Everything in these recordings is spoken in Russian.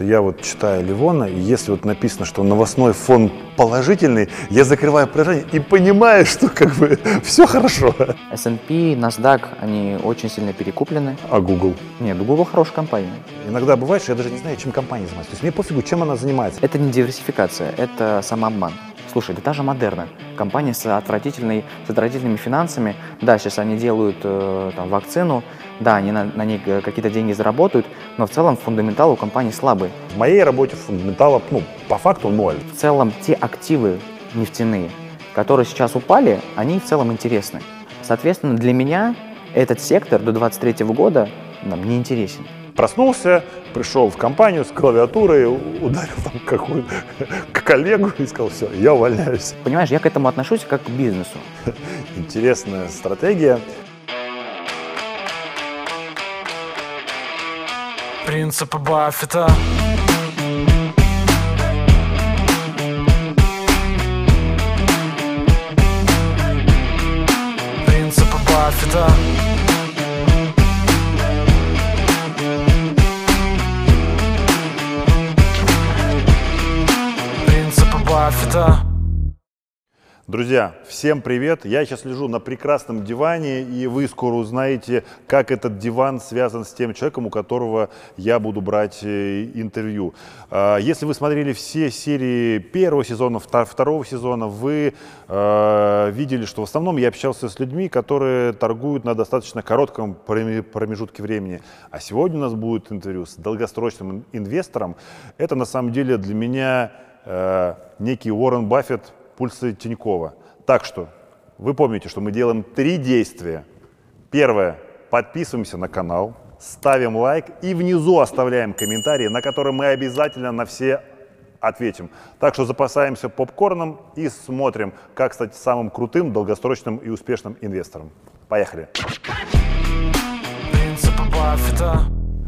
Я вот читаю Ливона, и если вот написано, что новостной фон положительный, я закрываю приложение и понимаю, что как бы все хорошо. S&P, NASDAQ, они очень сильно перекуплены. А Google? Нет, Google хорошая компания. Иногда бывает, что я даже не знаю, чем компания занимается. То есть мне пофигу, чем она занимается. Это не диверсификация, это самообман. Слушай, да та же Модерна, компания с, отвратительной, с отвратительными финансами, да, сейчас они делают э, там, вакцину, да, они на, на ней какие-то деньги заработают, но в целом фундаментал у компании слабый. В моей работе фундаментала, ну, по факту ноль. В целом те активы нефтяные, которые сейчас упали, они в целом интересны. Соответственно, для меня этот сектор до 2023 года нам не интересен. Проснулся, пришел в компанию с клавиатурой, ударил там какую-то коллегу и сказал, все, я увольняюсь. Понимаешь, я к этому отношусь как к бизнесу. Интересная стратегия. Принципы Баффета. Принципы Баффета. Принципы Баффета Друзья, всем привет! Я сейчас лежу на прекрасном диване, и вы скоро узнаете, как этот диван связан с тем человеком, у которого я буду брать э, интервью. А, если вы смотрели все серии первого сезона, второго сезона, вы э, видели, что в основном я общался с людьми, которые торгуют на достаточно коротком промежутке времени. А сегодня у нас будет интервью с долгосрочным инвестором. Это на самом деле для меня э, некий Уоррен Баффет пульса Тинькова. Так что вы помните, что мы делаем три действия. Первое. Подписываемся на канал, ставим лайк и внизу оставляем комментарии, на которые мы обязательно на все ответим. Так что запасаемся попкорном и смотрим, как стать самым крутым, долгосрочным и успешным инвестором. Поехали!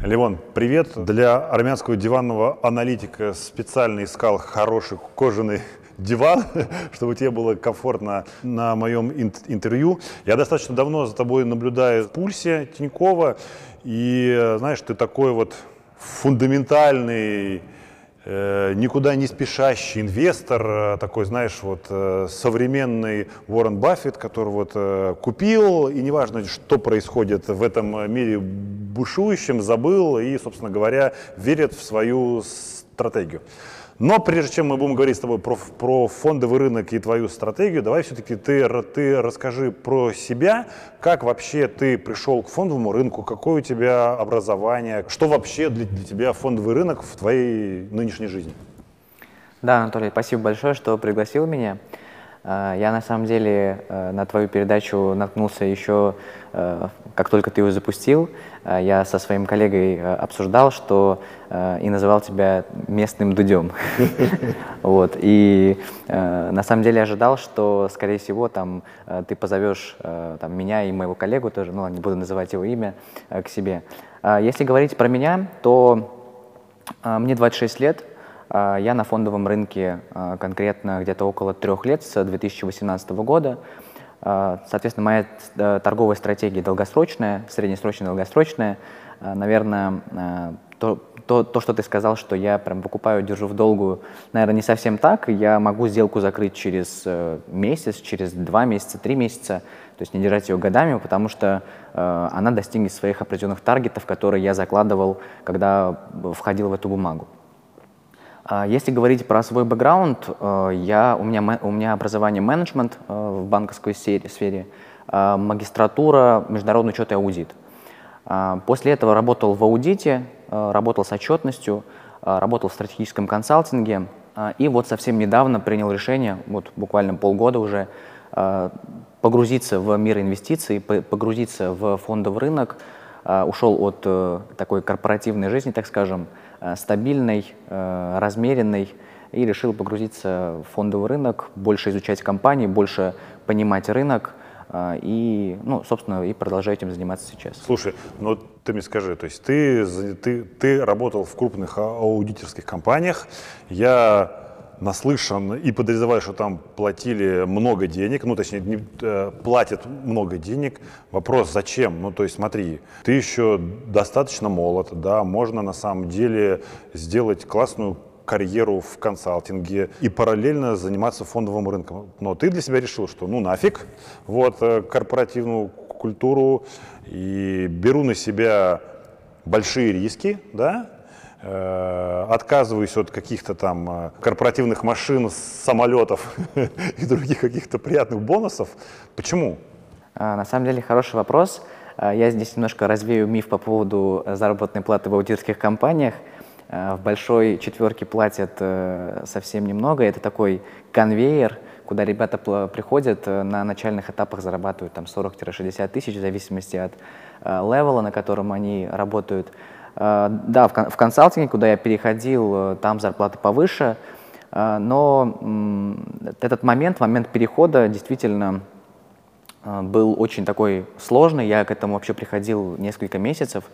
Левон, привет. Для армянского диванного аналитика специально искал хороший кожаный диван, чтобы тебе было комфортно на моем интервью. Я достаточно давно за тобой наблюдаю в пульсе Тинькова, и знаешь, ты такой вот фундаментальный, э, никуда не спешащий инвестор, э, такой, знаешь, вот э, современный Уоррен Баффет, который вот купил, и неважно, что происходит в этом мире бушующем, забыл и, собственно говоря, верит в свою стратегию. Но прежде чем мы будем говорить с тобой про, про фондовый рынок и твою стратегию, давай все-таки ты, ты расскажи про себя, как вообще ты пришел к фондовому рынку, какое у тебя образование, что вообще для, для тебя фондовый рынок в твоей нынешней жизни. Да, Анатолий, спасибо большое, что пригласил меня. А, я на самом деле э, на твою передачу наткнулся еще, э, как только ты ее запустил. А, я со своим коллегой э, обсуждал, что и называл тебя местным дудем. Вот. И на самом деле ожидал, что, скорее всего, там ты позовешь там, меня и моего коллегу тоже, ну, не буду называть его имя, к себе. А, если говорить про меня, то мне 26 лет, я на фондовом рынке а, конкретно где-то около трех лет, с 2018 года. А, соответственно, моя э, торговая стратегия долгосрочная, среднесрочная, долгосрочная. Наверное, то, то, то, что ты сказал, что я прям покупаю, держу в долгую, наверное, не совсем так. Я могу сделку закрыть через э, месяц, через два месяца, три месяца, то есть не держать ее годами, потому что э, она достигнет своих определенных таргетов, которые я закладывал, когда входил в эту бумагу. А если говорить про свой бэкграунд, э, я, у, меня, у меня образование менеджмент э, в банковской сфере, а магистратура международный учет и аудит. А после этого работал в аудите, э, работал с отчетностью, работал в стратегическом консалтинге. И вот совсем недавно принял решение, вот буквально полгода уже, погрузиться в мир инвестиций, погрузиться в фондовый рынок, ушел от такой корпоративной жизни, так скажем, стабильной, э, размеренной, и решил погрузиться в фондовый рынок, больше изучать компании, больше понимать рынок, э, и, ну, собственно, и продолжаю этим заниматься сейчас. Слушай, ну ты мне скажи, то есть ты, ты, ты работал в крупных аудиторских компаниях, я наслышан и подозреваю, что там платили много денег, ну, точнее, не, э, платят много денег. Вопрос, зачем? Ну, то есть, смотри, ты еще достаточно молод, да, можно на самом деле сделать классную карьеру в консалтинге и параллельно заниматься фондовым рынком. Но ты для себя решил, что ну нафиг, вот, э, корпоративную культуру и беру на себя большие риски, да, отказываюсь от каких-то там э, корпоративных машин, самолетов и других каких-то приятных бонусов. Почему? А, на самом деле хороший вопрос. А, я здесь немножко развею миф по поводу заработной платы в аудиторских компаниях. А, в большой четверке платят э, совсем немного. Это такой конвейер, куда ребята приходят э, на начальных этапах зарабатывают там 40-60 тысяч в зависимости от э, левела, на котором они работают. Да, в консалтинге, куда я переходил, там зарплаты повыше, но этот момент, момент перехода действительно был очень такой сложный. Я к этому вообще приходил несколько месяцев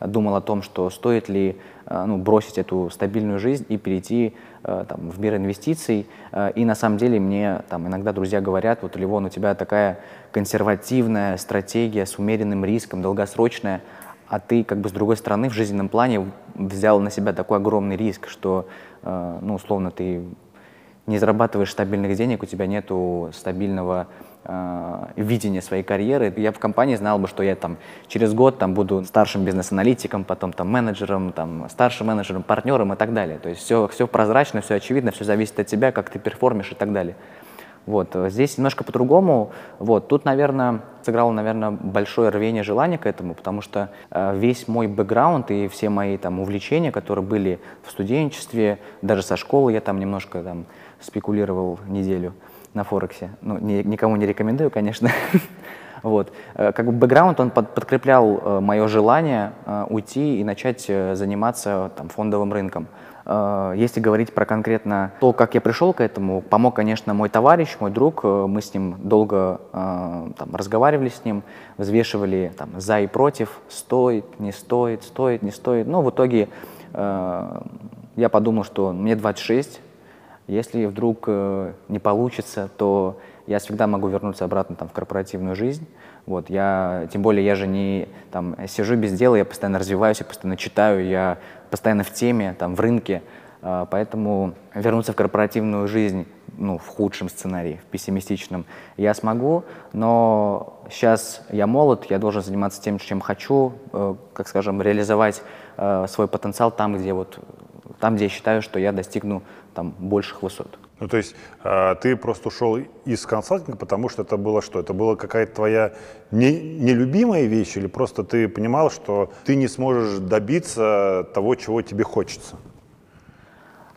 думал о том, что стоит ли э, ну, бросить эту стабильную жизнь и перейти э, там, в мир инвестиций. Э, и на самом деле мне там, иногда друзья говорят, вот, Ливон, у тебя такая консервативная стратегия с умеренным риском, долгосрочная, а ты как бы с другой стороны в жизненном плане взял на себя такой огромный риск, что, ну, условно, ты не зарабатываешь стабильных денег, у тебя нету стабильного э, видения своей карьеры. Я в компании знал бы, что я там через год там буду старшим бизнес-аналитиком, потом там менеджером, там старшим менеджером, партнером и так далее. То есть все, все прозрачно, все очевидно, все зависит от тебя, как ты перформишь и так далее. Вот. Здесь немножко по-другому. Вот. Тут, наверное, сыграло, наверное, большое рвение желание к этому, потому что э, весь мой бэкграунд и все мои там увлечения, которые были в студенчестве, даже со школы я там немножко там спекулировал неделю на Форексе. Ну, ни, никому не рекомендую, конечно. вот. Э, как бы бэкграунд, он под, подкреплял э, мое желание э, уйти и начать э, заниматься там, фондовым рынком. Э, если говорить про конкретно то, как я пришел к этому, помог, конечно, мой товарищ, мой друг. Э, мы с ним долго э, там, разговаривали с ним, взвешивали там, за и против, стоит, не стоит, стоит, не стоит. Но в итоге я подумал, что мне 26, если вдруг не получится, то я всегда могу вернуться обратно там, в корпоративную жизнь. Вот, я, тем более я же не там, сижу без дела, я постоянно развиваюсь, я постоянно читаю, я постоянно в теме, там, в рынке. Э, поэтому вернуться в корпоративную жизнь ну, в худшем сценарии, в пессимистичном, я смогу, но сейчас я молод, я должен заниматься тем, чем хочу, э, как скажем, реализовать э, свой потенциал там, где вот там, где я считаю, что я достигну там больших высот. Ну, то есть э, ты просто ушел из консалтинга, потому что это было что? Это была какая-то твоя не, нелюбимая вещь или просто ты понимал, что ты не сможешь добиться того, чего тебе хочется?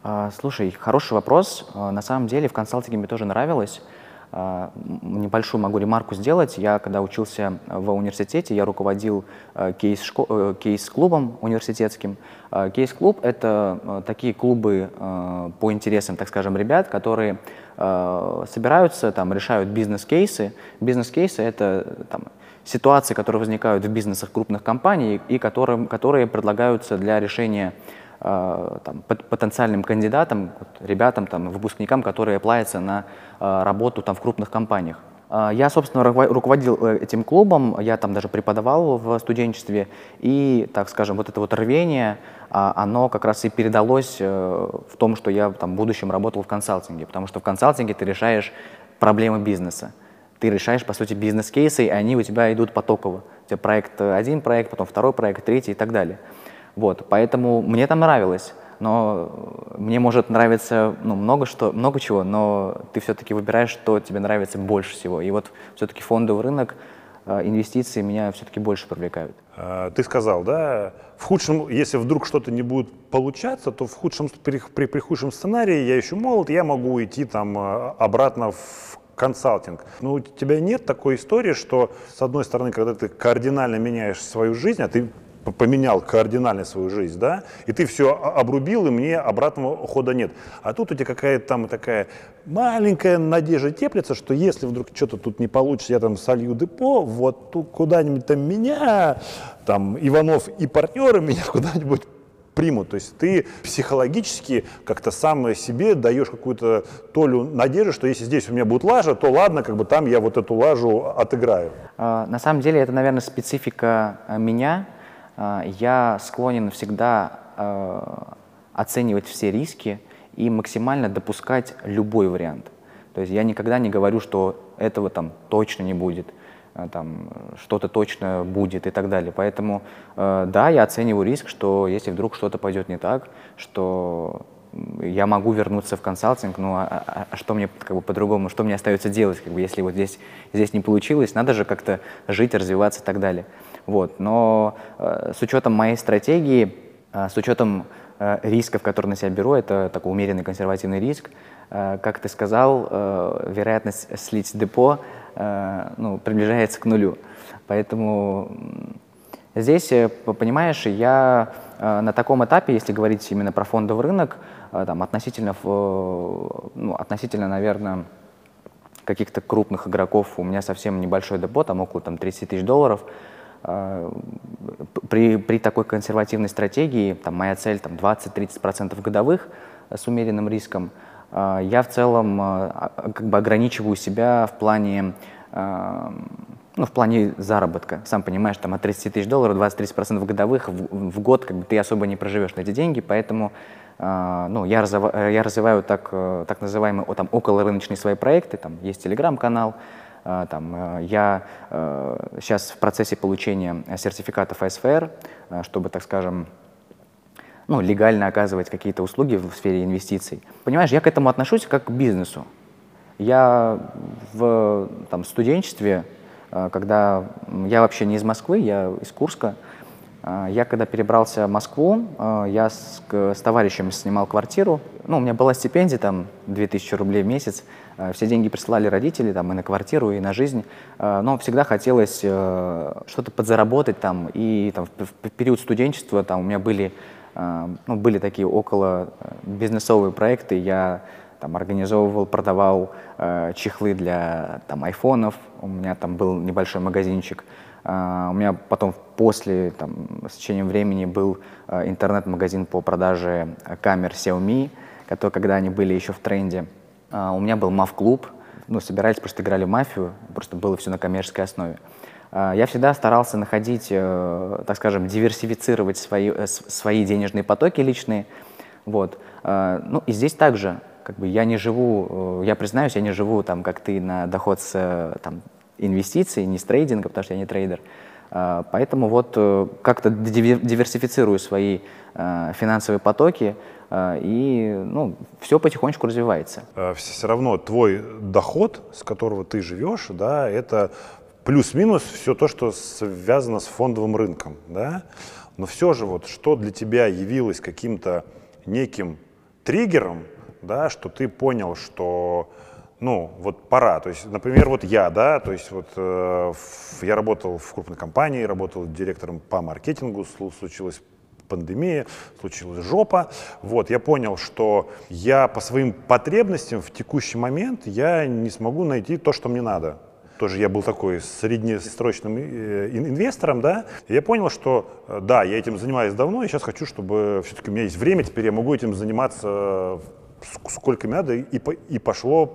А, слушай, хороший вопрос. А, на самом деле в консалтинге мне тоже нравилось. А, небольшую могу ремарку сделать. Я, когда учился в университете, я руководил э, э, кейс-клубом университетским. А, кейс-клуб — это э, такие клубы по интересам, так скажем, ребят, которые собираются, там, решают бизнес-кейсы. Бизнес-кейсы — это там, ситуации, которые возникают в бизнесах крупных компаний и которые, которые предлагаются для решения Э, там, потенциальным кандидатам, ребятам, там, выпускникам, которые оплавятся на э, работу там, в крупных компаниях. Э, я, собственно, руководил этим клубом, я там даже преподавал в студенчестве, и, так скажем, вот это вот рвение, а, оно как раз и передалось в том, что я там, в будущем работал в консалтинге, потому что в консалтинге ты решаешь проблемы бизнеса. Ты решаешь, по сути, бизнес-кейсы, и они у тебя идут потоково. У тебя проект один проект, потом второй проект, третий и так далее. Вот, поэтому мне там нравилось, но мне может нравиться ну, много, что, много чего, но ты все-таки выбираешь, что тебе нравится больше всего. И вот все-таки фондовый рынок, э, инвестиции меня все-таки больше привлекают. А, ты сказал, да, в худшем, если вдруг что-то не будет получаться, то в худшем, при, при, при худшем сценарии я еще молод, я могу уйти там э, обратно в консалтинг. Но у тебя нет такой истории, что с одной стороны, когда ты кардинально меняешь свою жизнь, а ты поменял кардинально свою жизнь, да, и ты все обрубил, и мне обратного хода нет. А тут у тебя какая-то там такая маленькая надежда теплится, что если вдруг что-то тут не получится, я там солью депо, вот тут куда-нибудь там меня, там Иванов и партнеры меня куда-нибудь примут. То есть ты психологически как-то сам себе даешь какую-то толю надежды, что если здесь у меня будет лажа, то ладно, как бы там я вот эту лажу отыграю. А, на самом деле это, наверное, специфика а, меня. А, я склонен всегда оценивать все риски и максимально допускать любой вариант. То есть я никогда не говорю, что этого там точно не будет, там что-то точно будет и так далее. Поэтому да, я оцениваю риск, что если вдруг что-то пойдет не так, что я могу вернуться в консалтинг, ну а, а, а что мне как бы по-другому, что мне остается делать, как бы, если вот здесь, здесь не получилось, надо же как-то жить, развиваться и так далее. Вот. Но э, с учетом моей стратегии, э, с учетом э, рисков, которые на себя беру, это такой умеренный консервативный риск, э, как ты сказал, э, вероятность слить депо э, ну, приближается к нулю. Поэтому здесь, э, понимаешь, я э, на таком этапе, если говорить именно про фондовый рынок, Э, там, относительно, ну, относительно, наверное, каких-то крупных игроков у меня совсем небольшой депо, там около там, 30 тысяч долларов. Э, при, при такой консервативной стратегии, там, моя цель там, 20-30% годовых с умеренным риском, э, я в целом как бы ограничиваю себя в плане, ну, в плане заработка. Сам понимаешь, там от 30 тысяч долларов 20-30% годовых в, в год как бы, ты особо не проживешь на эти деньги, поэтому а, ну, я, развиваю, я развиваю так, э, так называемые там, околорыночные свои проекты, там есть телеграм-канал, а, там, э, я сейчас э, в процессе получения сертификатов СФР, чтобы, так скажем, ну, легально оказывать какие-то услуги в сфере инвестиций. Понимаешь, я к этому отношусь как к бизнесу. Я в там, студенчестве, когда я вообще не из Москвы, я из Курска, а, я когда перебрался в Москву, а, я с, с товарищем снимал квартиру. Ну, у меня была стипендия, там, 2000 рублей в месяц. А, все деньги присылали родители, там, и на квартиру, и на жизнь. Но всегда хотелось э, что-то подзаработать, там, и там, в период студенчества там, у меня были, ну, были такие около э, бизнесовые проекты. Я там, организовывал, продавал э, чехлы для там, айфонов. У меня там был небольшой магазинчик. Uh, у меня потом после, там, с течением времени был uh, интернет-магазин по продаже камер Xiaomi, который, когда они были еще в тренде. Uh, у меня был MAF-клуб, ну, собирались, просто играли в мафию, просто было все на коммерческой основе. Я всегда старался находить, э, так скажем, диверсифицировать свои, э, свои денежные потоки личные. Вот. Ну и здесь также, как бы я не живу, э, я признаюсь, я не живу там, как ты, на доход с там, инвестиций, не с трейдинга, потому что я не трейдер. А, поэтому вот э, как-то диверсифицирую свои э, финансовые потоки, э, и ну, все потихонечку развивается. Все равно твой доход, с которого ты живешь, да, это плюс-минус все то, что связано с фондовым рынком. Да? Но все же, вот, что для тебя явилось каким-то неким триггером, да, что ты понял, что ну, вот пора. То есть, например, вот я, да, то есть вот э, я работал в крупной компании, работал директором по маркетингу, случилась пандемия, случилась жопа. Вот, я понял, что я по своим потребностям в текущий момент я не смогу найти то, что мне надо. Тоже я был такой среднесрочным э, инвестором, да, я понял, что э, да, я этим занимаюсь давно, и сейчас хочу, чтобы все-таки у меня есть время, теперь я могу этим заниматься э, сколько мне надо, и, и пошло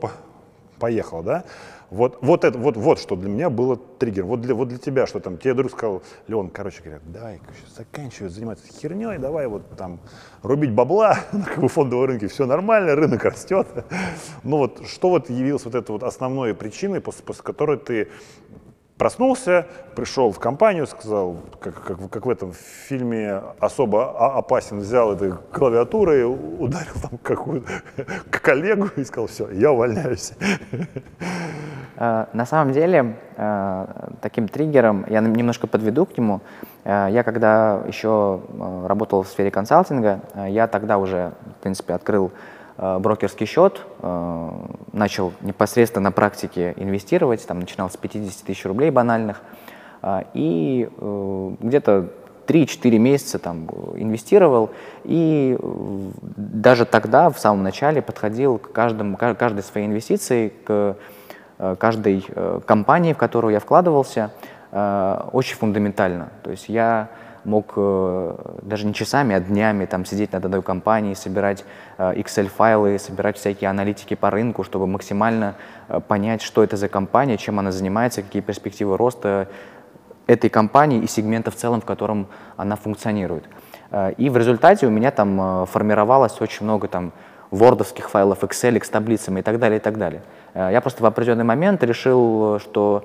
поехало, да? Вот, вот, это, вот, вот что для меня было триггер. Вот для, вот для тебя, что там, тебе друг сказал, Леон, короче говоря, давай заканчивай заниматься херней, давай вот там рубить бабла на как бы, фондовом рынке, все нормально, рынок растет. Ну вот, что вот явилось вот этой вот основной причиной, после, после которой ты Проснулся, пришел в компанию, сказал, как, как, как в этом фильме особо опасен, взял этой клавиатурой, ударил там какую-то коллегу и сказал, все, я увольняюсь. Э, на самом деле, э, таким триггером, я немножко подведу к нему, э, я когда еще работал в сфере консалтинга, я тогда уже, в принципе, открыл брокерский счет, э, начал непосредственно на практике инвестировать, там начинал с 50 тысяч рублей банальных, э, и где-то 3-4 месяца там инвестировал, и даже тогда, в самом начале, подходил к каждому, каждой своей инвестиции, к каждой компании, в которую я вкладывался, очень фундаментально. То есть я мог э, даже не часами, а днями там сидеть над одной компанией, собирать э, Excel-файлы, собирать всякие аналитики по рынку, чтобы максимально э, понять, что это за компания, чем она занимается, какие перспективы роста этой компании и сегмента в целом, в котором она функционирует. И в результате у меня там формировалось очень много там вордовских файлов, Excel с таблицами и так далее, и так далее. Э, я просто в определенный момент решил, что,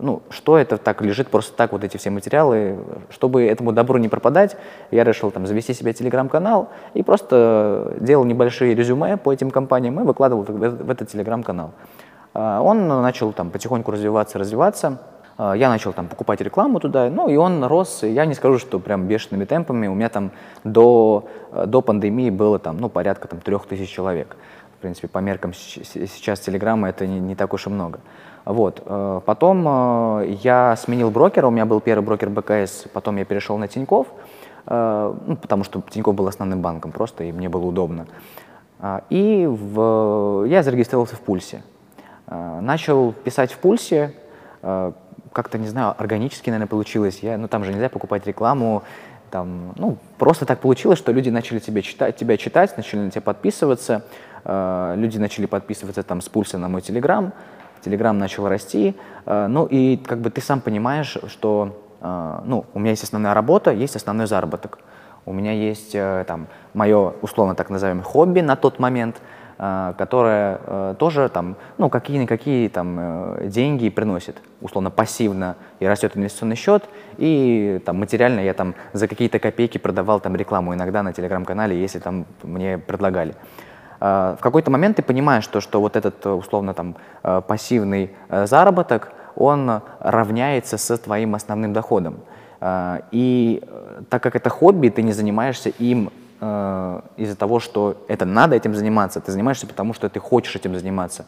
ну, что это так лежит просто так, вот эти все материалы. Чтобы этому добру не пропадать, я решил там завести себе телеграм-канал и просто делал небольшие резюме по этим компаниям и выкладывал в, этот телеграм-канал. Он начал там потихоньку развиваться, развиваться. А, я начал там покупать рекламу туда, ну и он рос, я не скажу, что прям бешеными темпами, у меня там до, э, до пандемии было там, ну, порядка там трех тысяч человек. В принципе, по меркам сейчас Телеграма это не, не так уж и много. Вот. Э, потом э, я сменил брокера, у меня был первый брокер БКС, потом я перешел на Тиньков, ну, потому что Тиньков был основным банком просто, и мне было удобно. А, и в, я зарегистрировался в Пульсе. Начал писать в Пульсе, как-то, не знаю, органически, наверное, получилось. Я, ну, там же нельзя покупать рекламу, там, ну, просто так получилось, что люди начали тебя читать, тебя читать начали на тебя подписываться, э, люди начали подписываться там с пульса на мой телеграм, телеграм начал расти, э, ну, и как бы ты сам понимаешь, что, э, ну, у меня есть основная работа, есть основной заработок. У меня есть э, там мое, условно так называемое, хобби на тот момент – которая э, тоже там, ну, какие-никакие там э, деньги приносит, условно, пассивно, и растет инвестиционный счет, и там материально я там за какие-то копейки продавал там рекламу иногда на телеграм-канале, если там мне предлагали. В какой-то момент ты понимаешь, что, что вот этот, условно, там, пассивный заработок, он равняется с твоим основным доходом. И так как это хобби, ты не занимаешься им э, из-за того, что это надо этим заниматься, ты занимаешься потому, что ты хочешь этим заниматься.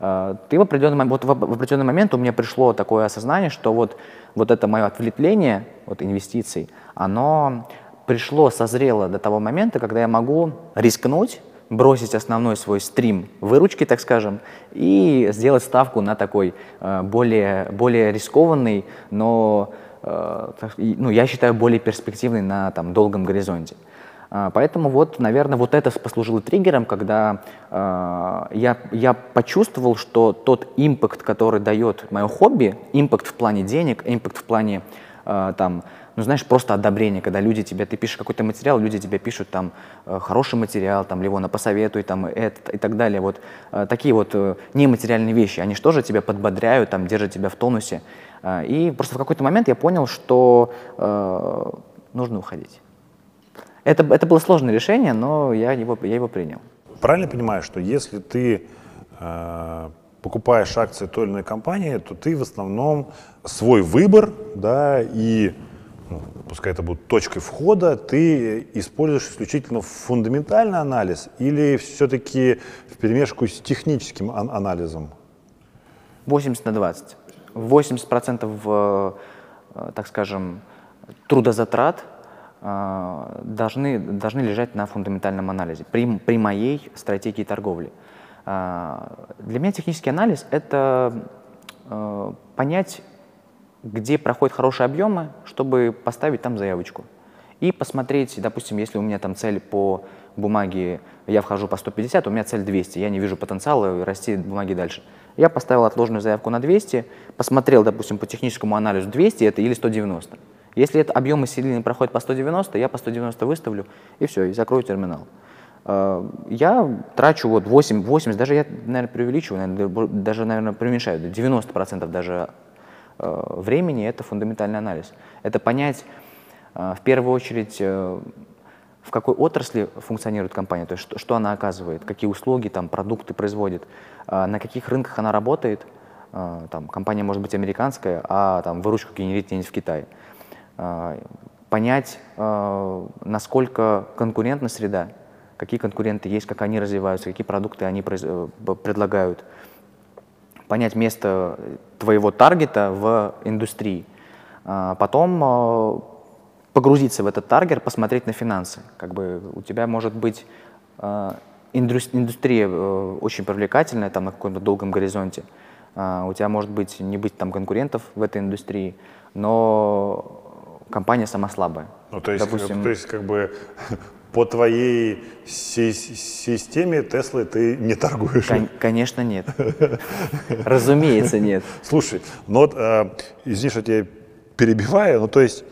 Э, ты в определенный, вот в, определенный момент у меня пришло такое осознание, что вот, вот это мое отвлечение от инвестиций, оно пришло, созрело до того момента, когда я могу рискнуть, бросить основной свой стрим выручки, так скажем, и сделать ставку на такой э, более, более рискованный, но ну, я считаю более перспективный на там, долгом горизонте. А, поэтому вот, наверное, вот это послужило триггером, когда э, я, я почувствовал, что тот импакт, который дает мое хобби, импакт в плане денег, импакт в плане э, там, ну знаешь, просто одобрение, когда люди тебе, ты пишешь какой-то материал, люди тебе пишут там э, хороший материал, там, Ливона, посоветуй, там, это и так далее. Вот э, такие вот э, нематериальные вещи, они же тоже тебя подбодряют, там, держат тебя в тонусе. И просто в какой-то момент я понял, что э, нужно уходить. Это, это было сложное решение, но я его, я его принял. Правильно понимаю, что если ты э, покупаешь акции той или иной компании, то ты в основном свой выбор, да, и ну, пускай это будет точкой входа, ты используешь исключительно фундаментальный анализ или все-таки в перемешку с техническим ан- анализом? 80 на 20. 80% э, э, так скажем, трудозатрат должны, должны лежать на фундаментальном анализе при, при моей стратегии торговли. А, для меня технический анализ — это а, понять, где проходят хорошие объемы, чтобы поставить там заявочку. И посмотреть, допустим, если у меня там цель по бумаге, я вхожу по 150, у меня цель 200, я не вижу потенциала расти бумаги дальше. Я поставил отложенную заявку на 200, посмотрел, допустим, по техническому анализу 200 это или 190. Если это объемы серийные проходят по 190, я по 190 выставлю, и все, и закрою терминал. Э, я трачу вот 8, 80, даже я, наверное, преувеличиваю, наверное, даже, наверное, преуменьшаю, 90% даже э, времени — это фундаментальный анализ. Это понять, э, в первую очередь, в какой отрасли функционирует компания, то есть что, что она оказывает, какие услуги, там, продукты производит, на каких рынках она работает. Там, компания может быть американская, а там, выручку генерит где-нибудь в Китае. А, понять, а, насколько конкурентна среда, какие конкуренты есть, как они развиваются, какие продукты они э, предлагают, понять место твоего таргета в индустрии, а, потом погрузиться в этот таргет, посмотреть на финансы. Как бы у тебя может быть индустрия э, очень привлекательная там на каком-то долгом горизонте, у тебя может быть не быть там конкурентов в этой индустрии, но компания сама слабая. Ну, то есть, Допустим, то есть как бы по твоей си- системе Теслы ты не торгуешь. кон- конечно, нет. Разумеется, нет. Слушай, ну вот, э, извини, что я тебя перебиваю, ну то есть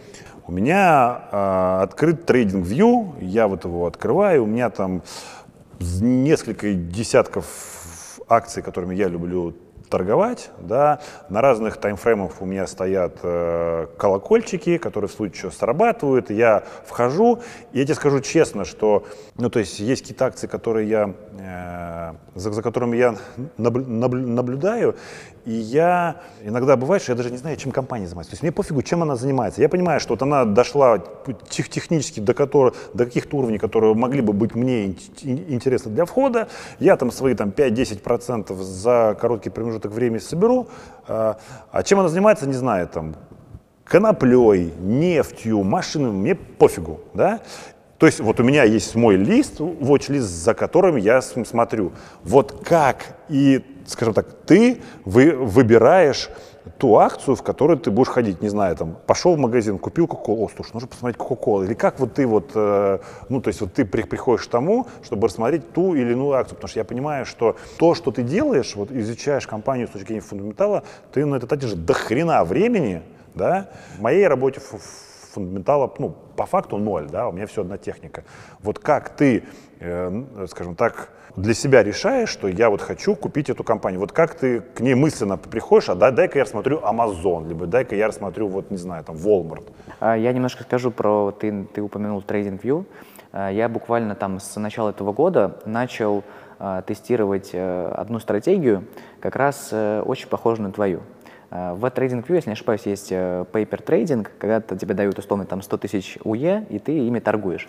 у меня э, открыт трейдинг View, я вот его открываю, у меня там несколько десятков акций, которыми я люблю торговать, да, на разных таймфреймах у меня стоят э, колокольчики, которые в случае чего срабатывают, я вхожу, и я тебе скажу честно, что, ну, то есть есть какие-то акции, которые я, за, за которыми я наблю- наблю- наблюдаю, и я иногда бывает, что я даже не знаю, чем компания занимается. То есть мне пофигу, чем она занимается. Я понимаю, что вот она дошла тех- технически до, которых, до каких-то уровней, которые могли бы быть мне ин- ин- интересны для входа. Я там свои там, 5-10% за короткий промежуток времени соберу. А а чем она занимается, не знаю. Там, коноплей, нефтью, машинами, мне пофигу, да. То есть вот у меня есть мой лист, watch-лист, за которым я см- смотрю. Вот как и, скажем так, ты вы, выбираешь ту акцию, в которую ты будешь ходить, не знаю, там, пошел в магазин, купил Кока-Колу, слушай, нужно посмотреть Кока-Колу, или как вот ты вот, э, ну, то есть вот ты при- приходишь к тому, чтобы рассмотреть ту или иную акцию, потому что я понимаю, что то, что ты делаешь, вот изучаешь компанию с точки зрения фундаментала, ты на это тратишь до хрена времени, да, в моей работе фу- фундаментала, ну, по факту ноль, да, у меня все одна техника. Вот как ты, э, скажем так, для себя решаешь, что я вот хочу купить эту компанию, вот как ты к ней мысленно приходишь, а дай- дай-ка я рассмотрю Amazon, либо дай-ка я рассмотрю, вот, не знаю, там, Walmart. А, Я немножко скажу про, ты, ты упомянул TradingView. А, Я буквально там с начала этого года начал а, тестировать э, одну стратегию, как раз э, очень похожую на твою. А, В TradingView, если не ошибаюсь, есть э, paper trading, когда тебе дают условно там 100 тысяч УЕ, и ты ими торгуешь.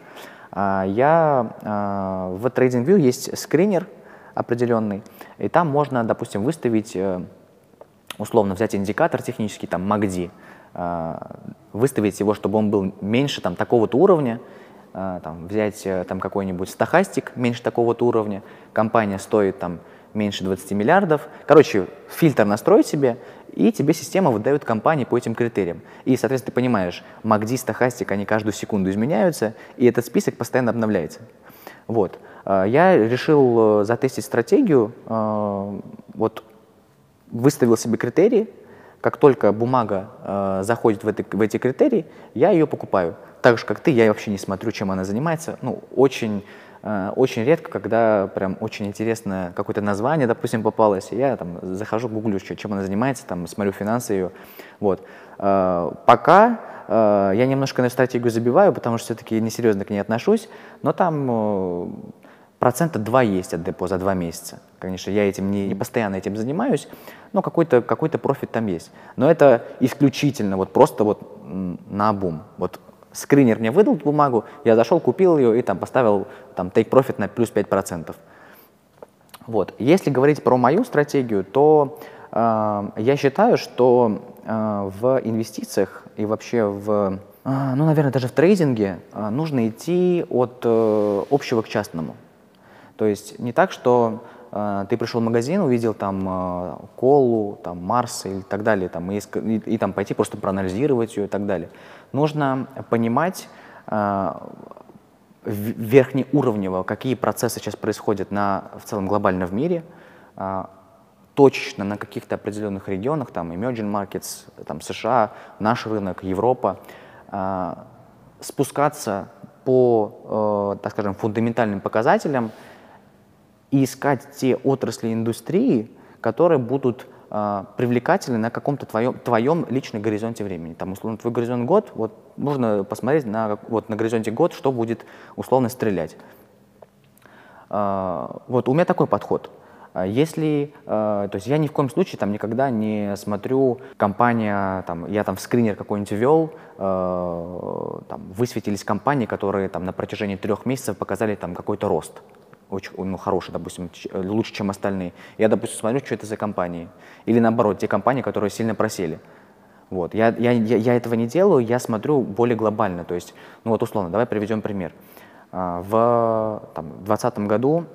А, Я, а, в TradingView есть скринер определенный, и там можно, допустим, выставить э, условно взять индикатор технический, там, MACD, выставить его, чтобы он был меньше там, такого-то уровня, там, взять э, там, какой-нибудь стахастик меньше такого-то уровня, компания стоит там, меньше 20 миллиардов. Короче, фильтр настроить себе, и тебе система выдает компании по этим критериям. И, соответственно, ты понимаешь, MACD, стахастик, они каждую секунду изменяются, и этот список постоянно обновляется. Вот. А, Я решил э, затестить стратегию, э, вот выставил себе критерии, как только бумага э, заходит в, эти- в эти критерии, я ее покупаю. Так же, как ты, я вообще не смотрю, чем она занимается. Ну, очень, очень редко, когда прям очень интересное какое-то название, допустим, попалось, я там захожу, гуглю, чем она занимается, там смотрю финансы ее. Вот. Э, пока э, я немножко на стратегию забиваю, потому что все-таки несерьезно к ней отношусь, но там э, процента 2 есть от депо за 2 месяца. Конечно, я этим не, не постоянно этим занимаюсь, но какой-то какой профит там есть. Но это исключительно вот просто вот на обум. Вот скринер мне выдал бумагу, я зашел, купил ее и там поставил там take profit на плюс 5%. Вот. Если говорить про мою стратегию, то э, я считаю, что э, в инвестициях и вообще в, э, ну, наверное, даже в трейдинге э, нужно идти от э, общего к частному. То есть не так, что ты пришел в магазин, увидел там э, колу, там Марс и так далее, там, и, и- и там пойти просто проанализировать ее и так далее. Нужно понимать в- верхнеуровнево, какие процессы сейчас происходят на, в целом глобально в мире, а, точечно на каких-то определенных регионах, там emerging markets, там США, наш рынок, Европа, а, спускаться по, э, так скажем, фундаментальным показателям и искать те отрасли индустрии, которые будут а, привлекательны на каком-то твоем, твоем личном горизонте времени. Там, условно, твой горизонт год, вот нужно посмотреть на, вот, на горизонте год, что будет условно стрелять. А, вот у меня такой подход. А Если, э, то есть я ни в коем случае там никогда не смотрю компания, там, я там в скринер какой-нибудь ввел, э, там высветились компании, которые там на протяжении трех месяцев показали там какой-то рост, очень ну, хороший, допустим, э, лучше, чем остальные. Я, допустим, смотрю, что это за компании. Или наоборот, те компании, которые сильно просели. Вот. Я, я, я, этого не делаю, я смотрю более глобально. То есть, ну вот условно, давай приведем пример. А, В там, 2020 году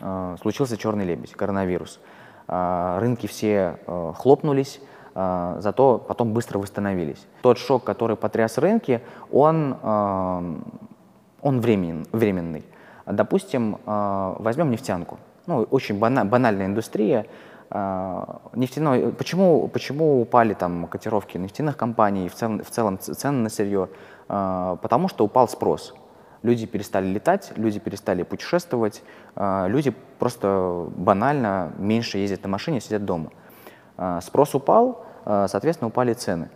а, случился черный лебедь, коронавирус. А, Рынки все э, хлопнулись, зато потом быстро восстановились. Тот шок, который потряс рынки, он, он времен, временный. Допустим, э, возьмем нефтянку. Ну, очень бана, банальная индустрия. Э, нефтяной, почему, почему упали там котировки нефтяных компаний, в целом, в целом цены на сырье? Э, потому что упал спрос. Люди перестали летать, люди перестали путешествовать, люди просто банально меньше ездят на машине, сидят дома. Спрос упал, соответственно, упали цены.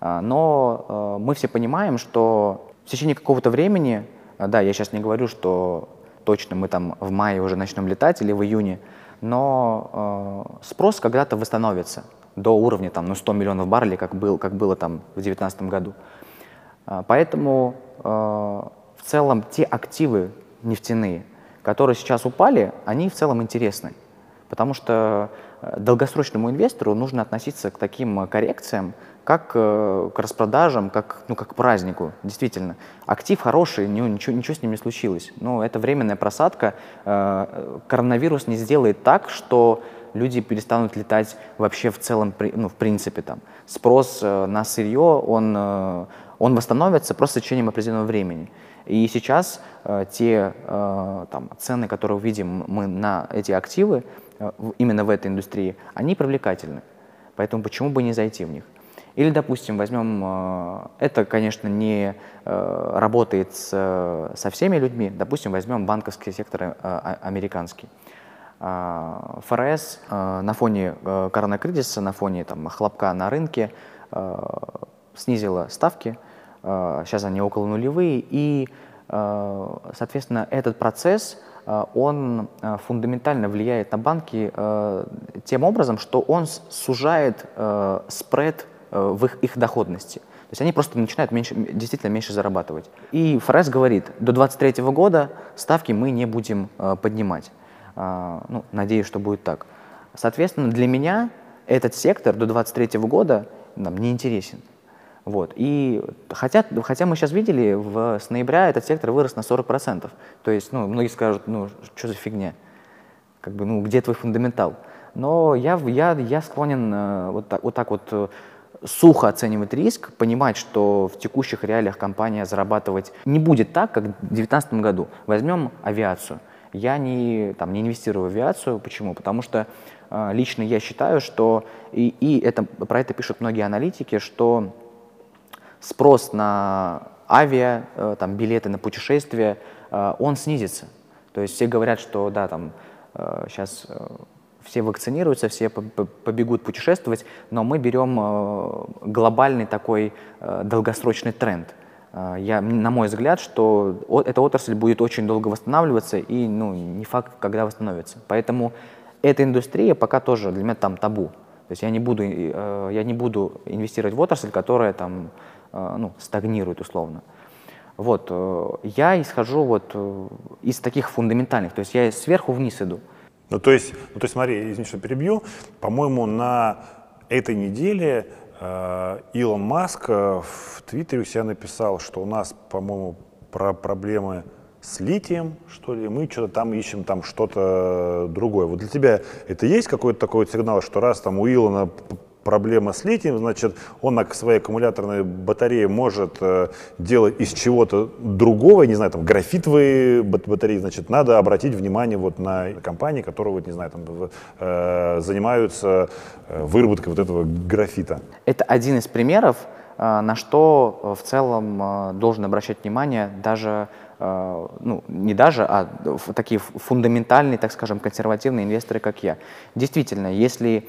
Но мы все понимаем, что в течение какого-то времени, да, я сейчас не говорю, что точно мы там в мае уже начнем летать или в июне, но э, спрос когда-то восстановится до уровня там, ну, 100 миллионов баррелей, как, был, как было там в 2019 году. Э, поэтому э, в целом те активы нефтяные, которые сейчас упали, они в целом интересны. Потому что э, долгосрочному инвестору нужно относиться к таким коррекциям, как э, к распродажам, как, ну, как к празднику. Действительно, актив хороший, ничего, ничего с ним не случилось. Но это временная просадка. Э, коронавирус не сделает так, что люди перестанут летать вообще в целом, ну, в принципе там. Спрос на сырье, он, он восстановится просто с течением определенного времени. И сейчас э, те э, там, цены, которые увидим мы на эти активы, э, именно в этой индустрии, они привлекательны. Поэтому почему бы не зайти в них? Или, допустим, возьмем, э, это, конечно, не э, работает с, со всеми людьми, допустим, возьмем банковский сектор э, а, американский. Э, ФРС э, на фоне э, коронакризиса, на фоне там, хлопка на рынке э, снизила ставки, сейчас они около нулевые, и, соответственно, этот процесс, он фундаментально влияет на банки тем образом, что он сужает спред в их, их доходности. То есть они просто начинают меньше, действительно меньше зарабатывать. И ФРС говорит, до 2023 года ставки мы не будем поднимать. Ну, надеюсь, что будет так. Соответственно, для меня этот сектор до 2023 года нам не интересен. Вот. И хотя, хотя мы сейчас видели, в, с ноября этот сектор вырос на 40%. То есть, ну, многие скажут, ну, что за фигня? Как бы, ну, где твой фундаментал? Но я, я, я склонен э, вот, так, вот так вот э, сухо оценивать риск, понимать, что в текущих реалиях компания зарабатывать не будет так, как в 2019 году. Возьмем авиацию. Я не, там, не инвестирую в авиацию. Почему? Потому что э, лично я считаю, что, и, и это, про это пишут многие аналитики, что спрос на авиа, э, там, билеты на путешествия, э, он снизится. То есть все говорят, что да, там сейчас э, все вакцинируются, все побегут путешествовать, но мы берем глобальный такой долгосрочный тренд. Я, на мой взгляд, что эта отрасль будет очень долго восстанавливаться и ну, не факт, когда восстановится. Поэтому эта индустрия пока тоже для меня там табу. То есть я не буду, я не буду инвестировать в отрасль, которая там Э, ну, стагнирует условно. Вот, э, я исхожу вот э, из таких фундаментальных, то есть я сверху вниз иду. Ну, то есть, ну, то есть смотри, извини, что перебью, по-моему, на этой неделе э, Илон Маск в Твиттере у себя написал, что у нас, по-моему, про проблемы с литием, что ли, мы что-то там ищем там что-то другое. Вот для тебя это есть какой-то такой сигнал, что раз там у Илона проблема с литием, значит, он на своей аккумуляторной батарее может э, делать из чего-то другого, не знаю, там, графитовые батареи, значит, надо обратить внимание вот на компании, которые, вот, не знаю, там, э, занимаются э, выработкой вот этого графита. Это один из примеров, на что в целом должен обращать внимание даже ну, не даже, а такие фундаментальные, так скажем, консервативные инвесторы, как я. Действительно, если,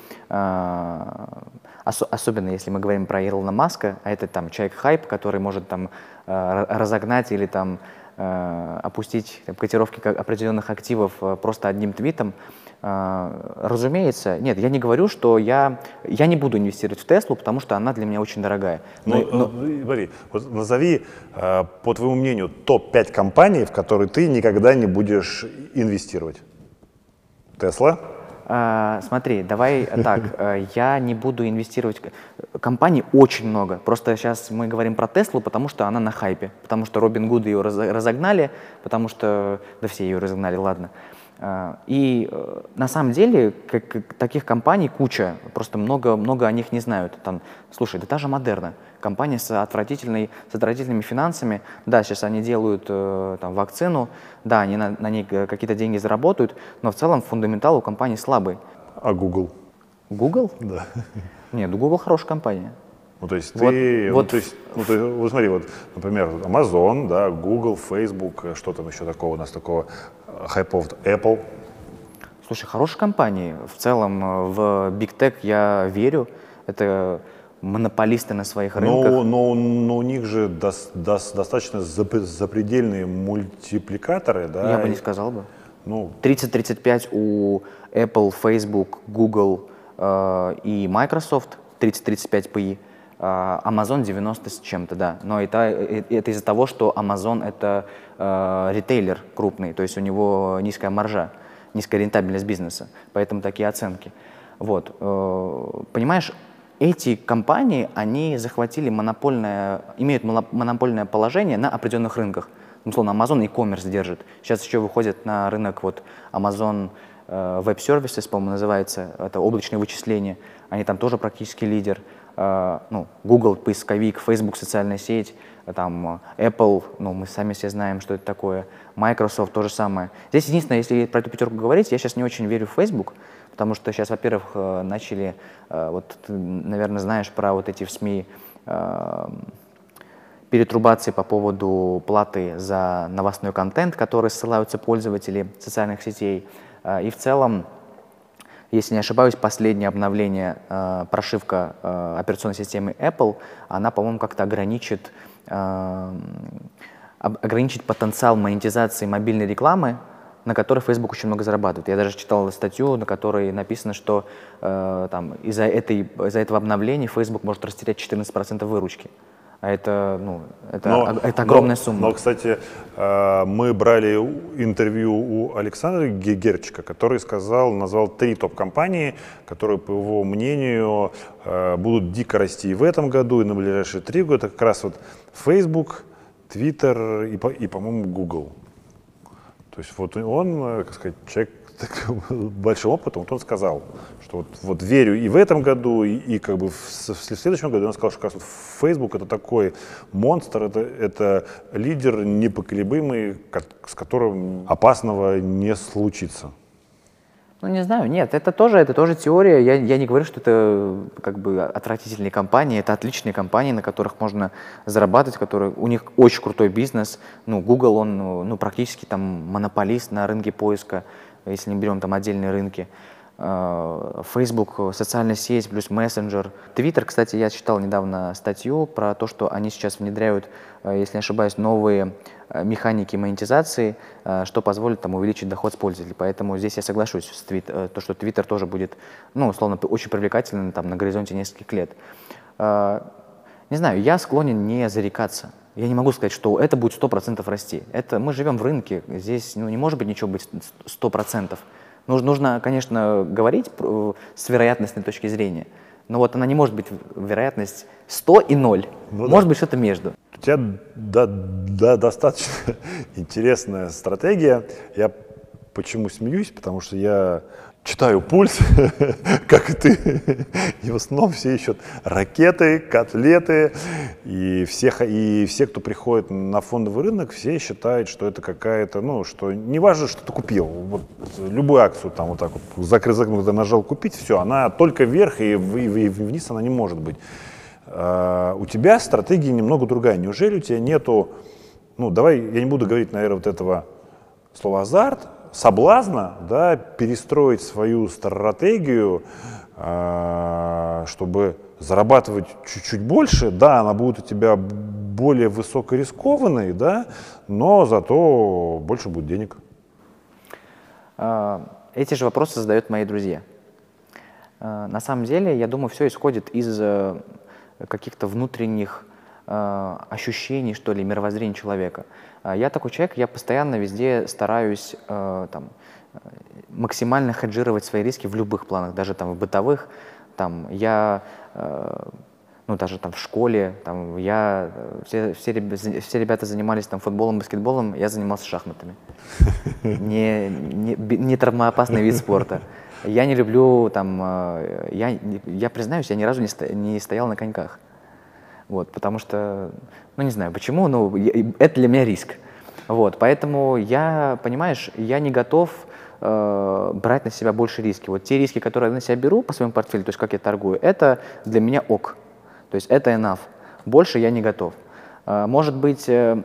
особенно если мы говорим про Илона Маска, а это там человек-хайп, который может там разогнать или там опустить там, котировки определенных активов просто одним твитом, а, разумеется, нет, я не говорю, что я, я не буду инвестировать в Теслу, потому что она для меня очень дорогая. Но, ну, но... Э, смотри, вот назови, э, по твоему мнению, топ-5 компаний, в которые ты никогда не будешь инвестировать. Тесла? А, смотри, давай так, э, я не буду инвестировать. Компаний очень много. Просто сейчас мы говорим про Теслу, потому что она на хайпе, потому что Робин Гуд ее разогнали, потому что, да все ее разогнали, ладно. А, И э, на самом деле как- таких компаний куча, просто много, много о них не знают. Там, слушай, да та же Модерна, компания с, отвратительной, с отвратительными финансами, да, сейчас они делают э, там, вакцину, да, они на, на ней э, какие-то деньги заработают, но в целом фундаментал у компании слабый. А Google? Google? Да. Нет, Google хорошая компания. Ну, то есть Вот- ты, ну, вот то есть, ну, ты, вот смотри, вот, например, Amazon, да, Google, Facebook, э, что там еще такого у нас такого, э, хайпов, Apple. Слушай, хорошие компании. В целом э, в Big Tech я верю. Это монополисты на своих рынках. Но, но, но у них же дос- дос- достаточно зап- запредельные мультипликаторы, да? Я бы не сказал бы. Ну, 30-35 у Apple, Facebook, Google э, и Microsoft, 30-35 PI. А Amazon 90 с чем-то, да. Но это, э, это из-за того, что Amazon это э, ритейлер крупный, то есть у него низкая маржа, низкая рентабельность бизнеса, поэтому такие оценки. Вот. э, Понимаешь, эти компании, они захватили монопольное, имеют моно- монопольное положение на определенных рынках. Ну, Условно, Amazon e-commerce держит. Сейчас еще выходит на рынок вот Amazon э, Web Services, по-моему, называется, это облачные вычисления. Они там тоже практически лидер. Э, ну, Google, поисковик, Facebook, социальная сеть, э, там э, Apple, ну, мы сами все знаем, что это такое. Microsoft то же самое. Здесь единственное, если про эту пятерку говорить, я сейчас не очень верю в Facebook, потому что сейчас, во-первых, начали, вот ты, наверное, знаешь про вот эти в СМИ перетрубации по поводу платы за новостной контент, который ссылаются пользователи социальных сетей. И в целом, если не ошибаюсь, последнее обновление, э, прошивка э, операционной системы Apple, она, по-моему, как-то ограничит, э, ограничит потенциал монетизации мобильной рекламы, на которой Facebook очень много зарабатывает. Я даже читал статью, на которой написано, что э, там, из-за, этой, из-за этого обновления Facebook может растерять 14% выручки. А это, ну, это, Но- это огромная но- сумма. Но, кстати, э, мы брали интервью у Александра Ге- Герчика, который сказал, назвал три топ-компании, которые, по его мнению, э, будут дико расти и в этом году, и на ближайшие три года. Это как раз вот Facebook, Twitter и по-моему, Google. То есть вот он, э, как сказать, человек с таким большим опытом, вот он сказал, что вот, вот верю и в этом году, и, и как бы в, в следующем году он сказал, что как раз вот Facebook это такой монстр, это, это лидер непоколебимый, ко- с которым опасного не случится. Ну, не знаю, нет, это тоже, это тоже теория. Я, я не говорю, что это как бы отвратительные компании, это отличные компании, на которых можно зарабатывать, которые, у них очень крутой бизнес. Ну, Google, он ну, практически там монополист на рынке поиска, если не берем там отдельные рынки. Э, Facebook, социальная сеть, плюс мессенджер. Twitter, кстати, я читал недавно статью про то, что они сейчас внедряют, э, если не ошибаюсь, новые э, механики монетизации, что позволит там увеличить доход с пользователей. Поэтому здесь я соглашусь с твит, то, что Twitter тоже будет, ну, условно, очень привлекательным там на горизонте нескольких лет. Не знаю, я склонен не зарекаться. Я не могу сказать, что это будет 100% расти. Это мы живем в рынке, здесь ну, не может быть ничего быть 100%. Нужно, нужно конечно, говорить с вероятностной точки зрения, но вот она не может быть вероятность 100 и 0. Ну да. может быть что-то между. У тебя да, да, достаточно интересная стратегия. Я почему смеюсь? Потому что я читаю пульс, как и ты. И в основном все ищут ракеты, котлеты. И все, х- и все, кто приходит на фондовый рынок, все считают, что это какая-то, ну, что не важно, что ты купил. Вот любую акцию там вот так вот закрыть, закрыть, нажал купить, все, она только вверх и, и и вниз она не может быть. А, у тебя стратегия немного другая. Неужели у тебя нету, ну давай, я не буду говорить, наверное, вот этого слова азарт, соблазна, да, перестроить свою стратегию, а, чтобы зарабатывать чуть-чуть больше, да, она будет у тебя более высокорискованной, да, но зато больше будет денег. А, Эти же вопросы задают мои друзья. А, На самом деле, я думаю, все исходит из э, каких-то внутренних ощущений, что ли, мировоззрения человека. А Я такой человек, я постоянно везде стараюсь э, там, э, максимально хеджировать свои риски в любых планах, даже там в бытовых. Там, я э, ну, даже там в школе, там, я, э, все, все, все ребята занимались там футболом, баскетболом, я занимался шахматами. Не, не, не травмоопасный вид спорта. Я не люблю там, э, я, я признаюсь, я ни разу не, сто- не стоял на коньках. Вот, потому что, ну не знаю почему, но это для меня риск. Вот, поэтому я, понимаешь, я не готов э, брать на себя больше риски. Вот те риски, которые я на себя беру по своему портфелю, то есть как я торгую, это для меня ок. То есть это enough. Больше я не готов. Э, может быть, э,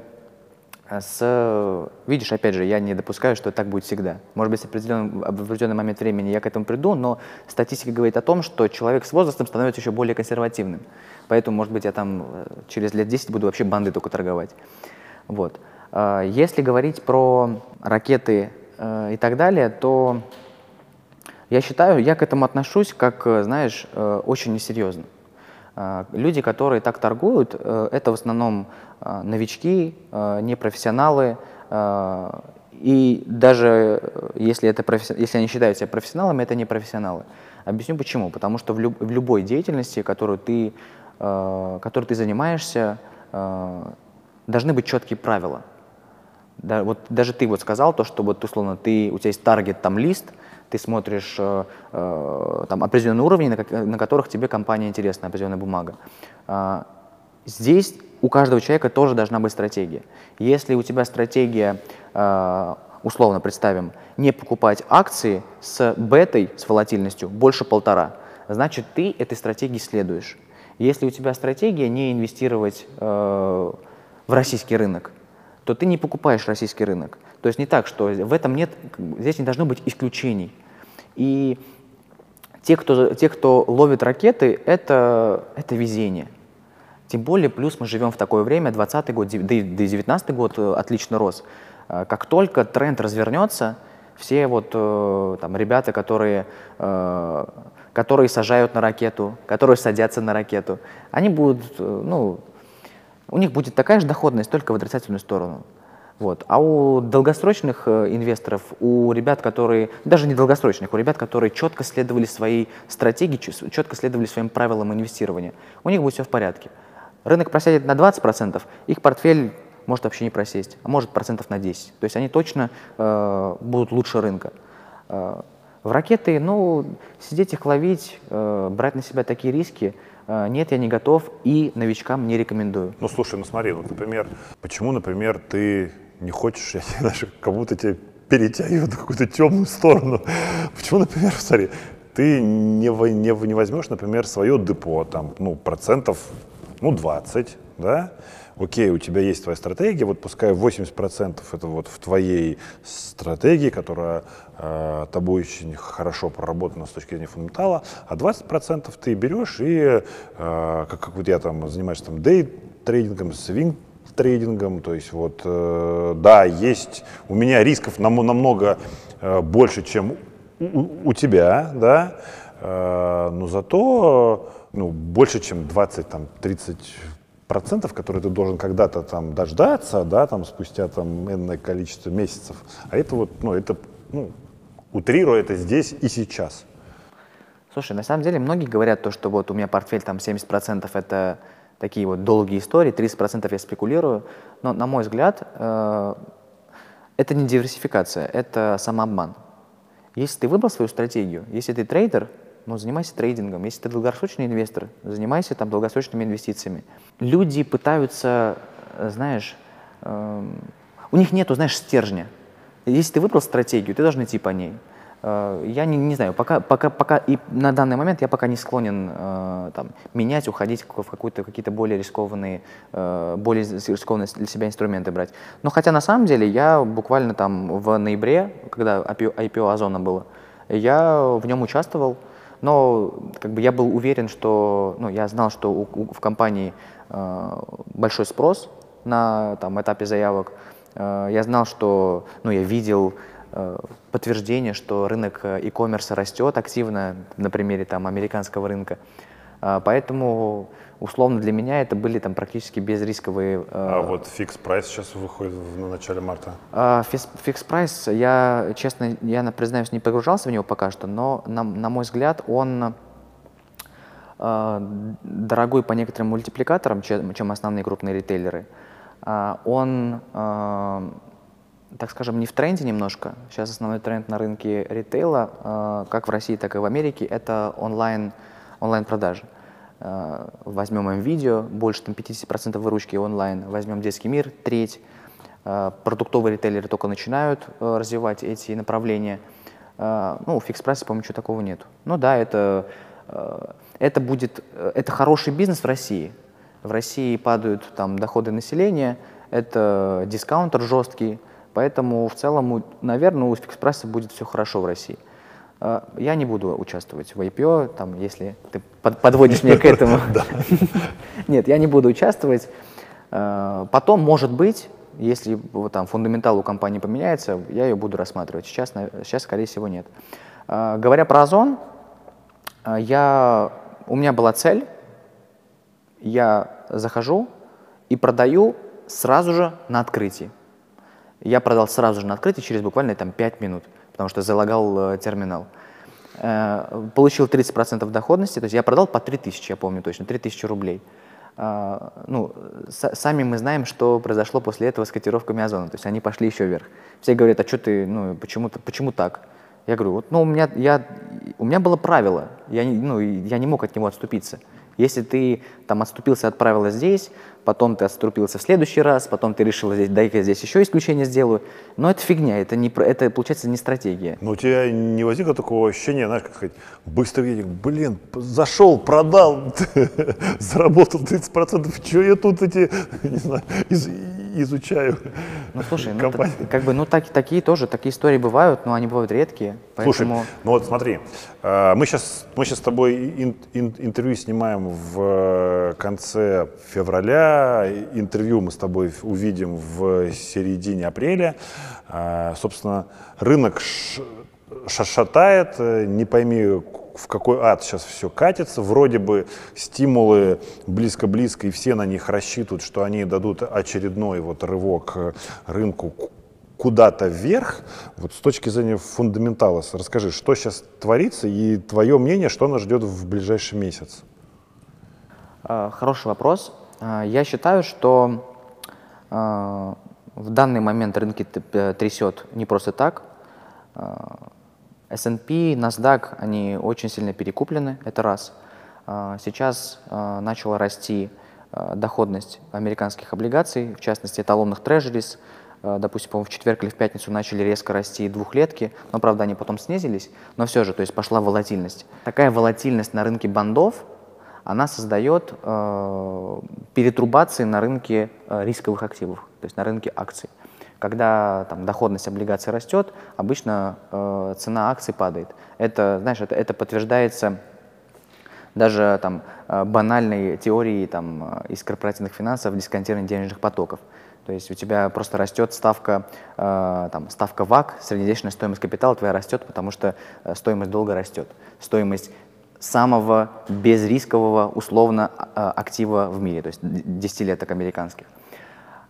с, видишь, опять же, я не допускаю, что так будет всегда. Может быть, в определенный, в определенный момент времени я к этому приду, но статистика говорит о том, что человек с возрастом становится еще более консервативным. Поэтому, может быть, я там э, через лет 10 буду вообще банды только торговать. Вот. А, Если говорить про ракеты э, и так далее, то я считаю, я к этому отношусь как, э, знаешь, очень несерьезно. А, Люди, которые так торгуют, э, это в основном э, новички, э, непрофессионалы. э, И даже э, если, это професси- если они считают себя профессионалами, это не профессионалы. Объясню почему. Потому что в, люб- в любой деятельности, которую ты, э, которой ты занимаешься, э, должны быть четкие правила. Да, вот даже ты вот сказал то, что вот условно ты, у тебя есть таргет, там лист, ты смотришь э, э, там определенные уровни, на, которых тебе компания интересна, определенная бумага. А, здесь у каждого человека тоже должна быть стратегия. Если у тебя стратегия, э, условно представим, не покупать акции с бетой, с волатильностью больше полтора, значит ты этой стратегии следуешь. Если у тебя стратегия не инвестировать в российский рынок, то ты не покупаешь российский рынок. То есть не так, что в этом нет, здесь не должно быть исключений. И те, кто, те, кто ловит ракеты, это, это везение. Тем более, плюс мы живем в такое время, 20 год, да и 19 год э, отлично рос. Э, Как только тренд развернется, все вот э, там ребята, которые, которые сажают на ракету, которые садятся на ракету, они будут, ну, у них будет такая же доходность, только в отрицательную сторону. Вот. А у долгосрочных э, инвесторов, у ребят, которые, даже не долгосрочных, у ребят, которые четко следовали своей стратегии, четко следовали своим правилам инвестирования, у них будет все в порядке. Рынок просядет на 20%, их портфель может вообще не просесть, а может процентов на 10. То есть они точно э, будут лучше рынка. Э, в ракеты, ну, сидеть их ловить, э, брать на себя такие риски, э, нет, я не готов и новичкам не рекомендую. Ну, слушай, ну смотри, вот, например, почему, например, ты не хочешь, я не знаю, как будто тебя перетягивают на какую-то темную сторону. Почему, например, смотри, ты не, не, в- не возьмешь, например, свое депо, там, ну, процентов, ну, 20, да? Окей, у тебя есть твоя стратегия, вот пускай 80% это вот в твоей стратегии, которая э, тобой очень хорошо проработана с точки зрения фундаментала, а 20% ты берешь и, э, как, как вот я там занимаюсь там дейт-трейдингом, свинг трейдингом, то есть вот, э, да, есть у меня рисков намного э, больше, чем у, у- у тебя, да, э, но зато ну, больше, чем 20, там, 30 процентов, которые ты должен когда-то там дождаться, да, там спустя там энное количество месяцев. А это вот, ну, это, ну, утрируя это здесь и сейчас. Слушай, на самом деле многие говорят то, что вот у меня портфель там 70% это такие вот долгие истории, 30% я спекулирую. Но, на мой взгляд, э, это не диверсификация, это самообман. Если ты выбрал свою стратегию, если ты трейдер, ну, занимайся трейдингом. Если ты долгосрочный инвестор, занимайся там долгосрочными инвестициями. Люди пытаются, э, знаешь, эм, у них нету, знаешь, стержня. Если ты выбрал стратегию, ты должен идти по ней. Э, Я не, не знаю, пока, пока, пока и на данный момент я пока не склонен э, там, менять, уходить в ка- в какую-то, какие-то более рискованные, э, более рискованные для себя инструменты брать. Но хотя на самом деле я буквально там в ноябре, когда IPO, IPO Озона было, я в нем участвовал, но как бы я был уверен, что, ну, я знал, что у- у- в компании э, большой спрос на там, этапе заявок. Э, я знал, что, ну, я видел подтверждение, что рынок э, e-commerce растет активно на примере там, американского рынка. А, Поэтому, условно, для меня это были там практически безрисковые э, А вот Fix Price сейчас выходит в на начале марта. а, фис- Fix Price, я, честно, я на- признаюсь, не погружался в него пока что, но, на, на мой взгляд, он э, дорогой по некоторым мультипликаторам, чем, чем основные крупные ритейлеры. Э, он, э, так скажем, не в тренде немножко. Сейчас основной тренд на рынке ритейла, э, как в России, так и в Америке, это онлайн, онлайн-продажи. Э, возьмем им видео, больше там, 50% выручки онлайн, возьмем детский мир, треть. Э, продуктовые ритейлеры только начинают развивать эти направления. Ну, в фикс-прайсе, по-моему, ничего такого нет. Ну да, это, это будет, это хороший бизнес в России. В России падают там доходы населения, это дискаунтер жесткий, поэтому в целом, наверное, у фикс-прайса будет все хорошо в России. Э, Я не буду участвовать в IPO, там, если ты под- подводишь меня к этому. Нет, я не буду участвовать. Э, Потом, может быть, если там фундаментал у компании поменяется, я ее буду рассматривать. Сейчас, сейчас скорее всего, нет. Э, Говоря про Озон, я, у меня была цель, я захожу и продаю сразу же на открытии. Я продал сразу же на открытии через буквально там 5 минут, потому что залагал э, терминал. Э, получил 30% доходности, то есть я продал по 3000, я помню точно, 3000 рублей. А, ну, сами мы знаем, что произошло после этого с котировками Озона, то есть они пошли еще вверх. Все говорят, а что ты, ну, почему, почему так? Я говорю, вот, ну, у меня, я, у меня было правило, я ну, я не мог от него отступиться. Если ты там отступился от правила здесь, потом ты отступился в следующий раз, потом ты решил здесь, дай-ка я здесь еще исключение сделаю, но это фигня, это, не, это получается не стратегия. Но у тебя не возникло такого ощущения, знаешь, как сказать, быстро едет, блин, зашел, продал, заработал 30%, что я тут эти, не знаю, из- изучаю Ну, слушай, ну, так- как бы, ну, так, такие тоже, такие истории бывают, но они бывают редкие, Слушай, поэтому... ну вот смотри, э, мы сейчас, мы сейчас с тобой ин- ин- интервью снимаем в э, конце февраля, интервью мы с тобой увидим в середине апреля. Э, Собственно, рынок шатает, э, не пойми, в какой ад сейчас все катится. Вроде бы стимулы близко-близко, и все на них рассчитывают, что они дадут очередной вот рывок э, рынку куда-то вверх. Вот с точки зрения фундаментала, расскажи, что сейчас творится и твое мнение, что нас ждет в ближайший месяц? Э, Хороший вопрос. Э, Я считаю, что э, в данный момент рынки трясет не просто так. S&P, NASDAQ, они очень сильно перекуплены, это раз. Сейчас начала расти доходность американских облигаций, в частности эталонных трежерис. Допустим, по-моему, в четверг или в пятницу начали резко расти двухлетки, но, правда, они потом снизились, но все же, то есть пошла волатильность. Такая волатильность на рынке бандов, она создает э, перетрубации на рынке э, рисковых активов, то есть на рынке акций. Когда там, доходность облигаций растет, обычно э, цена акций падает. Это, знаешь, это, это подтверждается даже там, э, банальной теорией там, э, из корпоративных финансов дисконтирования денежных потоков. То есть у тебя просто растет ставка, э, там, ставка ВАК, среднедесятичная стоимость капитала твоя растет, потому что стоимость долга растет. Стоимость самого безрискового условно э, актива в мире, то есть десятилеток американских.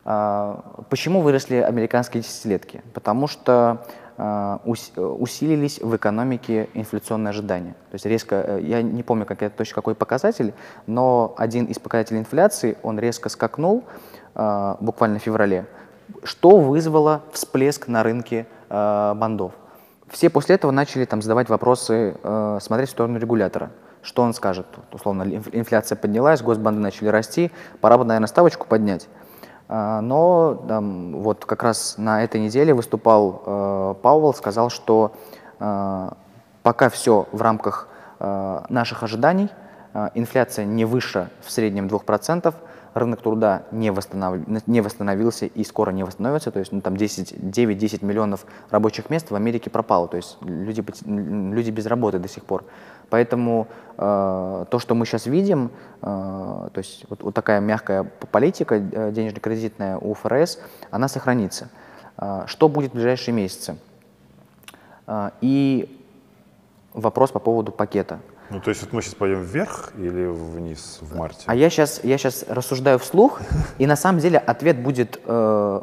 А, Почему выросли американские десятилетки? Потому что а, ус- усилились в экономике инфляционные ожидания. То есть резко, э, я не помню как точно какой показатель, но один из показателей инфляции, он резко скакнул а, буквально в феврале, что вызвало всплеск на рынке а, бандов. Все после этого начали там задавать вопросы, э, смотреть в сторону регулятора. Что он скажет? Вот, Условно, инф- инфляция поднялась, госбанды начали расти, пора бы, наверное, ставочку поднять. А, Но там, вот как раз на этой неделе выступал э, Пауэлл, сказал, что э, пока все в рамках э, наших ожиданий, э, инфляция не выше в среднем 2%, рынок труда не, восстанов... не восстановился и скоро не восстановится, то есть ну, там 10, 9-10 миллионов рабочих мест в Америке пропало, то есть люди, люди без работы до сих пор. Поэтому э, то, что мы сейчас видим, э, то есть вот, вот такая мягкая политика э, денежно-кредитная у ФРС, она сохранится. Э, что будет в ближайшие месяцы? Э, и вопрос по поводу пакета. Ну, то есть вот мы сейчас пойдем вверх или вниз в марте? А я сейчас, я сейчас рассуждаю вслух, и на самом деле ответ будет э,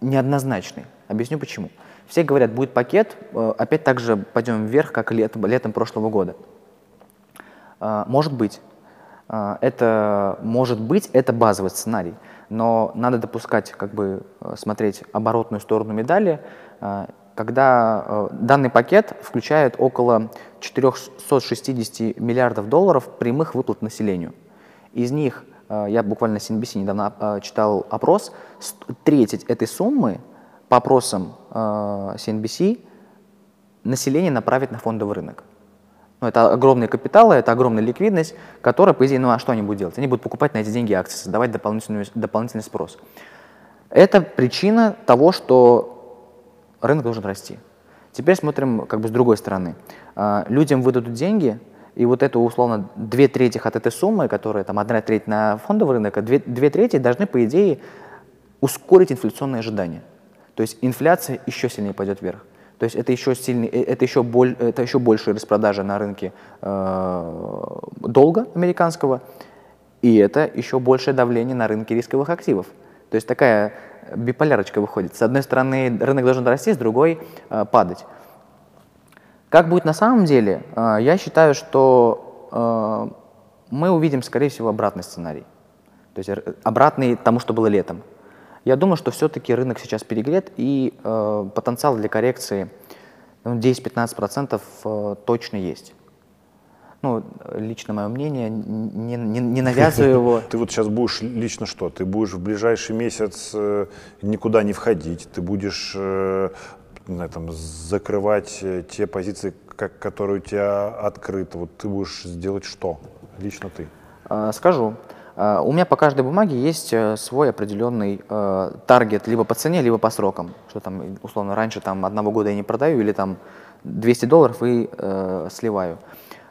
неоднозначный. Объясню почему. Все говорят, будет пакет, э, опять так же пойдем вверх, как летом, летом прошлого года. Э, может быть. А, это может быть, это базовый сценарий. Но надо допускать, как бы э, смотреть оборотную сторону медали, а, когда э, данный пакет включает около 460 миллиардов долларов прямых выплат населению. Из них, э, я буквально на CNBC недавно читал опрос, треть этой суммы по опросам CNBC население направит на фондовый рынок. Ну, это огромные капиталы, это огромная ликвидность, которая, по идее, ну а что они будут делать? Они будут покупать на эти деньги акции, создавать дополнительный, дополнительный спрос. Это причина того, что рынок должен расти. Теперь смотрим как бы с другой стороны. А, людям выдадут деньги, и вот это условно две трети от этой суммы, которая там одна треть на фондовый рынок, а две, две трети должны, по идее, ускорить инфляционные ожидания. То есть инфляция еще сильнее пойдет вверх. То есть это еще, сильный, э, это еще, боль, это еще больше распродажа на рынке э, долга американского, и это еще большее давление на рынке рисковых активов. То есть такая биполярочка выходит. С одной стороны, рынок должен расти, с другой э, падать. Как будет на самом деле? Э, я считаю, что э, мы увидим, скорее всего, обратный сценарий. То есть обратный тому, что было летом. Я думаю, что все-таки рынок сейчас перегрет, и потенциал для коррекции ну, 10-15% э, точно есть. Ну, лично мое мнение, не, не, не навязываю его. Ты вот сейчас будешь лично что? Ты будешь в ближайший месяц э, никуда не входить, ты будешь э, на этом, закрывать э, те позиции, как, которые у тебя открыты. Вот ты будешь сделать что? Лично ты. Э, скажу. Э, у меня по каждой бумаге есть свой определенный э, таргет либо по цене, либо по срокам. Что там, условно, раньше там одного года я не продаю или там 200 долларов и э, сливаю.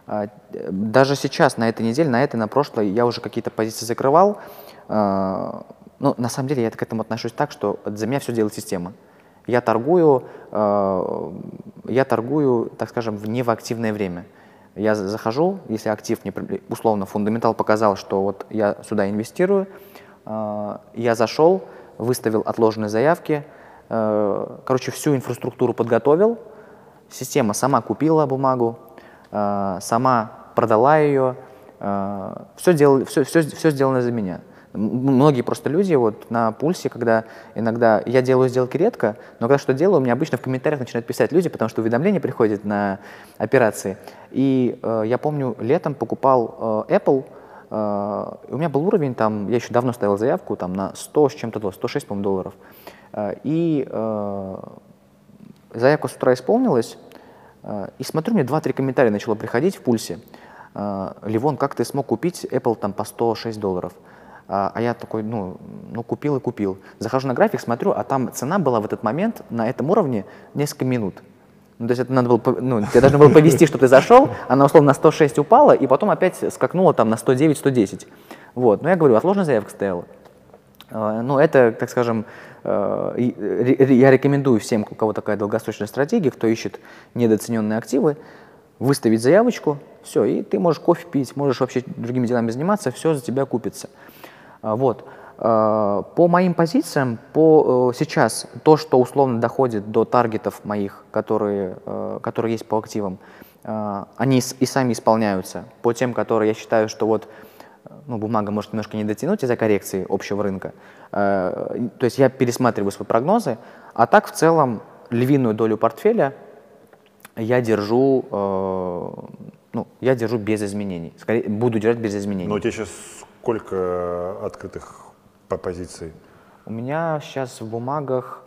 Э, даже сейчас, на этой неделе, на этой, на прошлой, я уже какие-то позиции закрывал. Э, ну, на самом деле, я к этому отношусь так, что за меня все делает система. Я торгую, э, я торгую, так скажем, не в активное время. Я захожу, если актив, не, условно, фундаментал показал, что вот я сюда инвестирую, я зашел, выставил отложенные заявки, короче, всю инфраструктуру подготовил, система сама купила бумагу, сама продала ее, все, делали, все, все, все сделано за меня. Многие просто люди вот на пульсе, когда иногда я делаю сделки редко, но когда что делаю, мне обычно в комментариях начинают писать люди, потому что уведомления приходят на операции. И э, я помню, летом покупал э, Apple, э, у меня был уровень там, я еще давно ставил заявку там на 100 с чем-то, 106, по долларов. Э, и э, заявка с утра исполнилась, э, и смотрю, мне 2-3 комментария начало приходить в пульсе. Э, Ливон, как ты смог купить Apple там по 106 долларов? А, а я такой, ну, ну, купил и купил. Захожу на график, смотрю, а там цена была в этот момент на этом уровне несколько минут. Ну, то есть это надо было, ну, тебе должно было повести, что ты зашел, она условно на 106 упала, и потом опять скакнула там на 109-110. Вот, но я говорю, отложенная заявка стояла. А, ну, это, так скажем, я рекомендую всем, у кого такая долгосрочная стратегия, кто ищет недооцененные активы, выставить заявочку, все, и ты можешь кофе пить, можешь вообще другими делами заниматься, все за тебя купится. А, вот. А, по моим позициям, по э, сейчас то, что условно доходит до таргетов моих, которые, э, которые есть по активам, они и сами исполняются. По тем, которые я считаю, что вот ну, бумага может немножко не дотянуть из-за коррекции общего рынка. То есть я пересматриваю свои прогнозы, а так в целом львиную долю портфеля я держу, э, ну, я держу без изменений. Скорее, буду держать без изменений. Но у тебя сейчас Сколько открытых по позиции? У меня сейчас в бумагах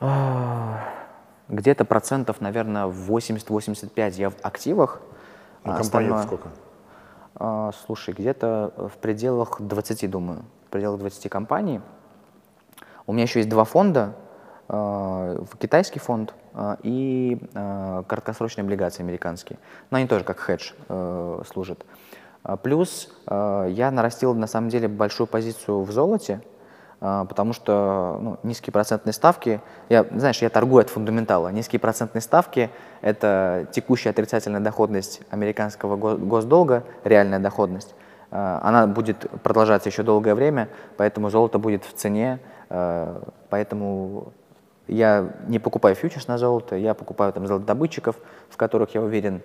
а, где-то процентов, наверное, 80-85 я в активах. А, а компания сколько? Слушай, где-то в пределах 20, думаю. Пределах 20 компаний. У меня еще есть два фонда. Китайский фонд и краткосрочные облигации американские. Но они тоже как хедж э, служат. Плюс я нарастил на самом деле большую позицию в золоте, потому что ну, низкие процентные ставки, я, знаешь, я торгую от фундаментала. Низкие процентные ставки – это текущая отрицательная доходность американского госдолга, реальная доходность. Она будет продолжаться еще долгое время, поэтому золото будет в цене, поэтому я не покупаю фьючерс на золото, я покупаю там золотодобытчиков, в которых я уверен,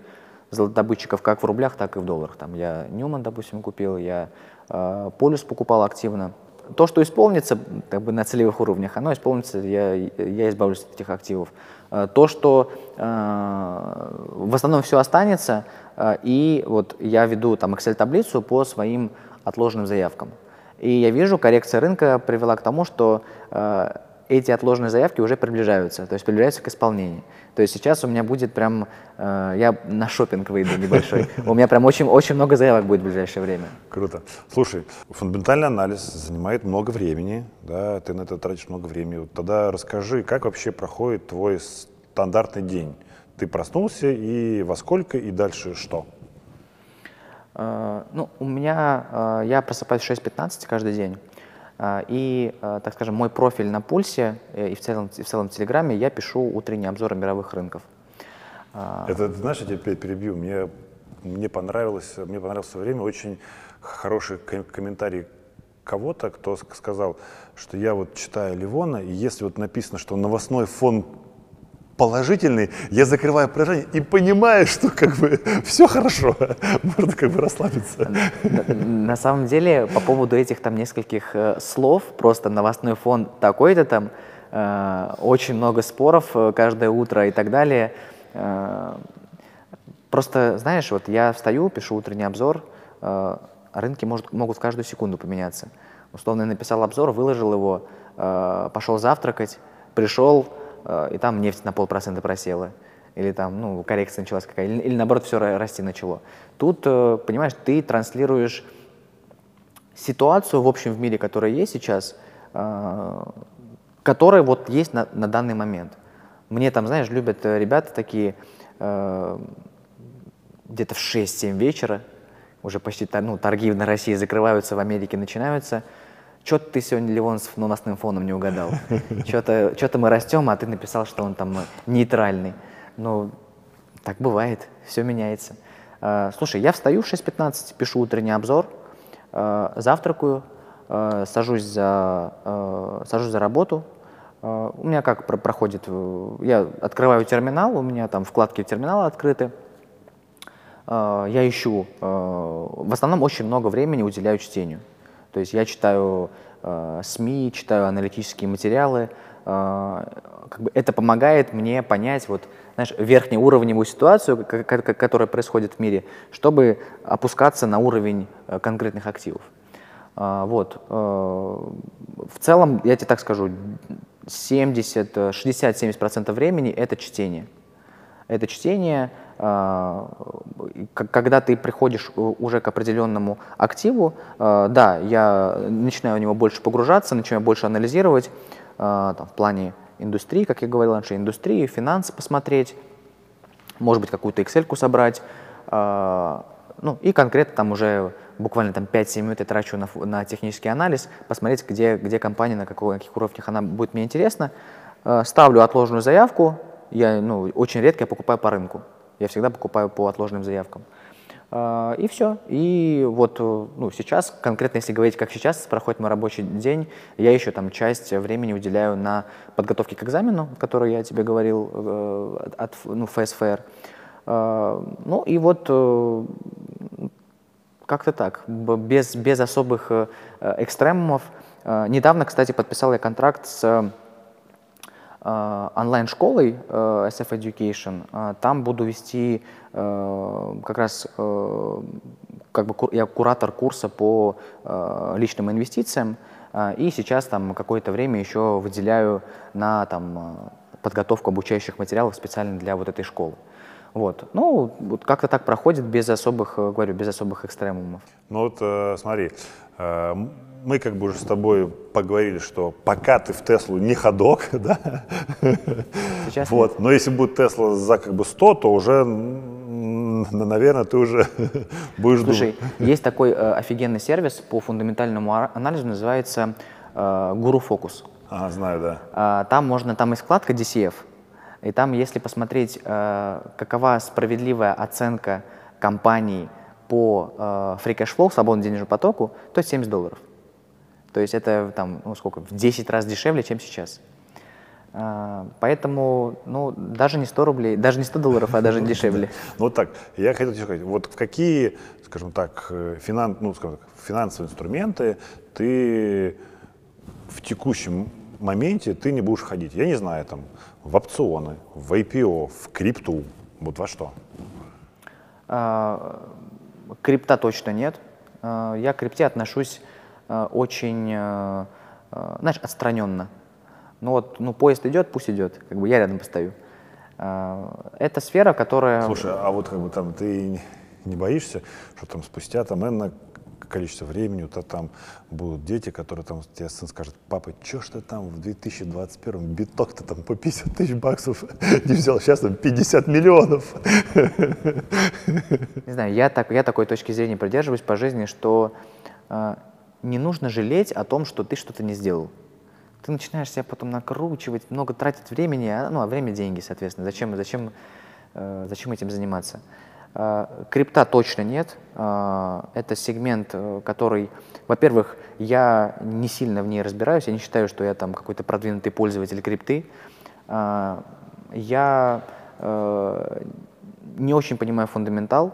золотодобытчиков как в рублях, так и в долларах. Там я Ньюман, допустим, купил, я э, Полюс покупал активно. То, что исполнится как бы на целевых уровнях, оно исполнится, я, я избавлюсь от этих активов. Э, то, что э, в основном все останется, э, и вот я веду там Excel-таблицу по своим отложенным заявкам. И я вижу, коррекция рынка привела к тому, что э, эти отложенные заявки уже приближаются, то есть приближаются к исполнению. То есть сейчас у меня будет прям, э, я на шопинг выйду небольшой, у меня прям очень, очень много заявок будет в ближайшее время. Круто. Слушай, фундаментальный анализ занимает много времени, да, ты на это тратишь много времени. Вот тогда расскажи, как вообще проходит твой стандартный день? Ты проснулся и во сколько, и дальше что? Э, ну, у меня, э, я просыпаюсь в 6.15 каждый день. Э, и, так скажем, мой профиль на пульсе и в целом, и в целом в Телеграме я пишу утренние обзоры мировых рынков. Это, знаешь, я тебя перебью. Мне, мне, понравилось, мне понравилось в свое время очень хороший комментарий кого-то, кто сказал, что я вот читаю Ливона, и если вот написано, что новостной фон положительный, я закрываю приложение и понимаю, что как бы все хорошо, можно как бы расслабиться. На самом деле, по поводу этих там нескольких э, слов, просто новостной фон такой-то там, э, очень много споров э, каждое утро и так далее. Э, просто, знаешь, вот я встаю, пишу утренний обзор, э, рынки может, могут в каждую секунду поменяться. Условно, я написал обзор, выложил его, э, пошел завтракать, пришел, и там нефть на полпроцента просела, или там, ну, коррекция началась какая или, или наоборот все расти начало. Тут, э, понимаешь, ты транслируешь ситуацию, в общем, в мире, которая есть сейчас, э, которая вот есть на, на данный момент. Мне там, знаешь, любят ребята такие, где-то в 6-7 вечера, уже почти ну, торги на России закрываются, в Америке начинаются – что-то ты сегодня, Ливон, с новостным фоном не угадал. Что-то что мы растем, а ты написал, что он там нейтральный. Ну, так бывает, все меняется. А, слушай, я встаю в 6.15, пишу утренний обзор, а, завтракаю, а, сажусь за, сажусь за работу. У меня как проходит, я открываю терминал, у меня там вкладки терминала открыты. Я ищу, в основном очень много времени уделяю чтению. То есть я читаю э, СМИ, читаю аналитические материалы. Э, как бы это помогает мне понять вот, знаешь, верхнеуровневую ситуацию, которая происходит в мире, чтобы опускаться на уровень э, конкретных активов. Э, вот. Э, в целом, я тебе так скажу, 70, 60-70% времени это чтение. Это чтение, когда ты приходишь уже к определенному активу, а, да, я начинаю в него больше погружаться, начинаю больше анализировать а, там, в плане индустрии, как я говорил раньше, индустрии, финансы посмотреть, может быть, какую-то Excel собрать, ну и конкретно там уже буквально там 5-7 минут я трачу на, на технический анализ, посмотреть, где, где компания, на, какой, на каких уровнях она будет мне интересна. Ставлю отложенную заявку, я ну, очень редко я покупаю по рынку. Я всегда покупаю по отложенным заявкам. А, и все. И вот ну, сейчас, конкретно если говорить, как сейчас проходит мой рабочий день, я еще там часть времени уделяю на подготовке к экзамену, который я тебе говорил э, от ну, ФСФР. А, ну и вот э, как-то так, без, без особых э, экстремумов. Недавно, кстати, подписал я контракт с Э, онлайн-школой э, SF Education. Э, там буду вести как раз как бы я куратор курса по личным инвестициям, и сейчас там какое-то время еще выделяю на там, подготовку обучающих материалов специально для вот этой школы. Вот. Ну, вот как-то так проходит без особых, говорю, без особых экстремумов. Ну вот э, смотри, э, мы как бы уже с тобой поговорили, что пока ты в Теслу не ходок, да? Сейчас вот. нет. Но если будет Тесла за как бы 100, то уже, наверное, ты уже будешь Слушай, думать. есть такой э, офигенный сервис по фундаментальному анализу, называется э, Guru Focus. Ага, знаю, да. А, там можно, там есть вкладка DCF, и там, если посмотреть, э, какова справедливая оценка компаний по э, free cash flow, свободному денежному потоку, то 70 долларов. То есть это там, ну сколько, в 10 раз дешевле, чем сейчас. А, Поэтому, ну, даже не 100 рублей, даже не 100 долларов, а даже дешевле. Ну вот так, я хотел тебе сказать, вот в какие, скажем так, э, финан, ну, скажем так, финансовые инструменты ты в текущем моменте ты не будешь ходить? Я не знаю, там, в опционы, в IPO, в крипту, вот во что? А, Крипта точно нет. А, Я к крипте отношусь а, очень, а, знаешь, отстраненно. Ну вот, ну поезд идет, пусть идет, как бы я рядом постою. Это сфера, которая... Слушай, а вот как бы там ты не боишься, что там спустя там энное количество времени тебя там будут дети, которые там тебе сын скажет, папа, что ж ты там в 2021 биток-то там по 50 тысяч баксов не взял, сейчас там 50 миллионов. Не знаю, я, так, я такой точки зрения придерживаюсь по жизни, что э, не нужно жалеть о том, что ты что-то не сделал. Ты начинаешь себя потом накручивать, много тратить времени, а, ну, а время – деньги, соответственно. Зачем, зачем, э, зачем этим заниматься? Э, крипта точно нет. Э, это сегмент, э, который, во-первых, я не сильно в ней разбираюсь, я не считаю, что я там какой-то продвинутый пользователь крипты. Я не очень понимаю фундаментал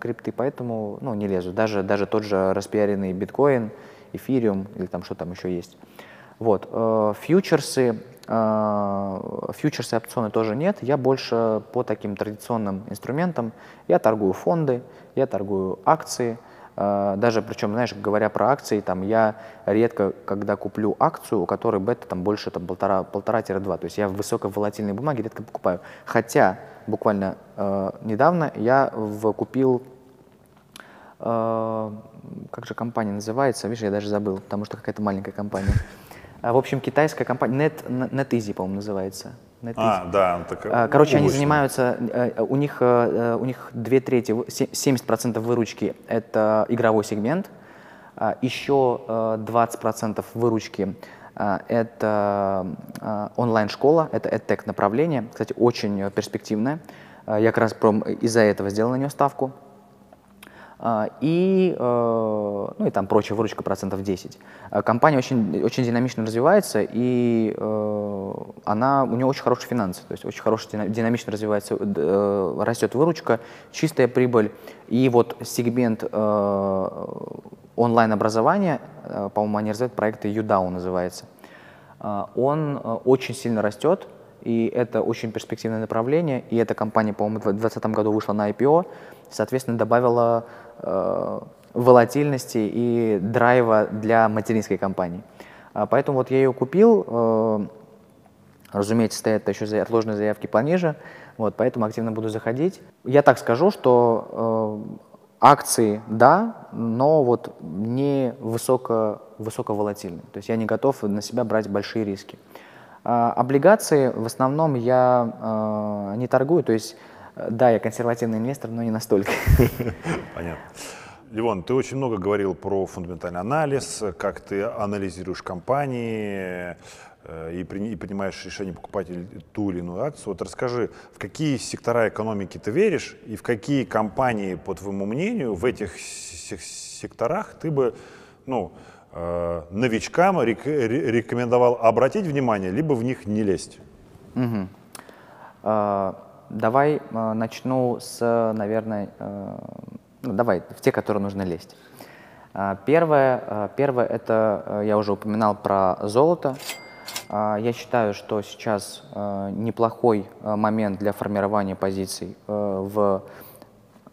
крипты, поэтому ну, не лезу. Даже, даже тот же распиаренный биткоин, эфириум или там что там еще есть. Вот. э, Фьючерсы, э, фьючерсы, опционы тоже нет. Я больше по таким традиционным инструментам. Я торгую фонды, я торгую акции. Э, Даже, причем, знаешь, говоря про акции, там, я редко, когда куплю акцию, у которой бета там больше там, полтора, полтора-два, то есть я в высоковолатильной бумаге редко покупаю. Хотя буквально э, недавно я купил э, как же компания называется, видишь, я даже забыл, потому что какая-то маленькая компания. А, В общем, китайская компания, Net, NetEasy, по-моему, называется. NetEasy. А, да, так, А, Короче, они занимаются, э, у них, э, у них две трети, в- се- 70% выручки – это игровой сегмент, а, еще э, 20% выручки это онлайн-школа, это EdTech направление, кстати, очень перспективное. Я как раз из-за этого сделал на нее ставку. А, И, э, ну и там прочая выручка процентов 10. А Компания очень, очень динамично развивается, и э, она, у нее очень хорошие финансы, то есть очень хорошо дина- динамично развивается, э, растет выручка, чистая прибыль. И вот сегмент онлайн-образования, по-моему, они развивают проект UDAO называется, а, он очень сильно растет, и это очень перспективное направление, и эта компания, по-моему, в 2020 году вышла на IPO, соответственно, добавила волатильности и драйва для материнской компании. А, Поэтому вот я ее купил, э, разумеется, стоят еще отложенные заявки пониже, вот, поэтому активно буду заходить. Я так скажу, что э, акции – да, но вот не высоко, высоковолатильные. То есть я не готов на себя брать большие риски. А, облигации в основном я э, не торгую, то есть э, да, я консервативный инвестор, но не настолько. Понятно. Ливон, ты очень много говорил про фундаментальный анализ, как ты анализируешь компании э, и, при- и принимаешь решение покупать ту или иную акцию. Вот расскажи, в какие сектора экономики ты веришь и в какие компании, по твоему мнению, в этих се- секторах ты бы ну, э, новичкам рек- ре- рекомендовал обратить внимание, либо в них не лезть? Мгм. А, Давай а, начну с, наверное, э, ну, давай, в те, которые нужно лезть. А, Первое, первое это, э, я уже упоминал про золото. Я считаю, что сейчас э, неплохой э, момент для формирования позиций э, в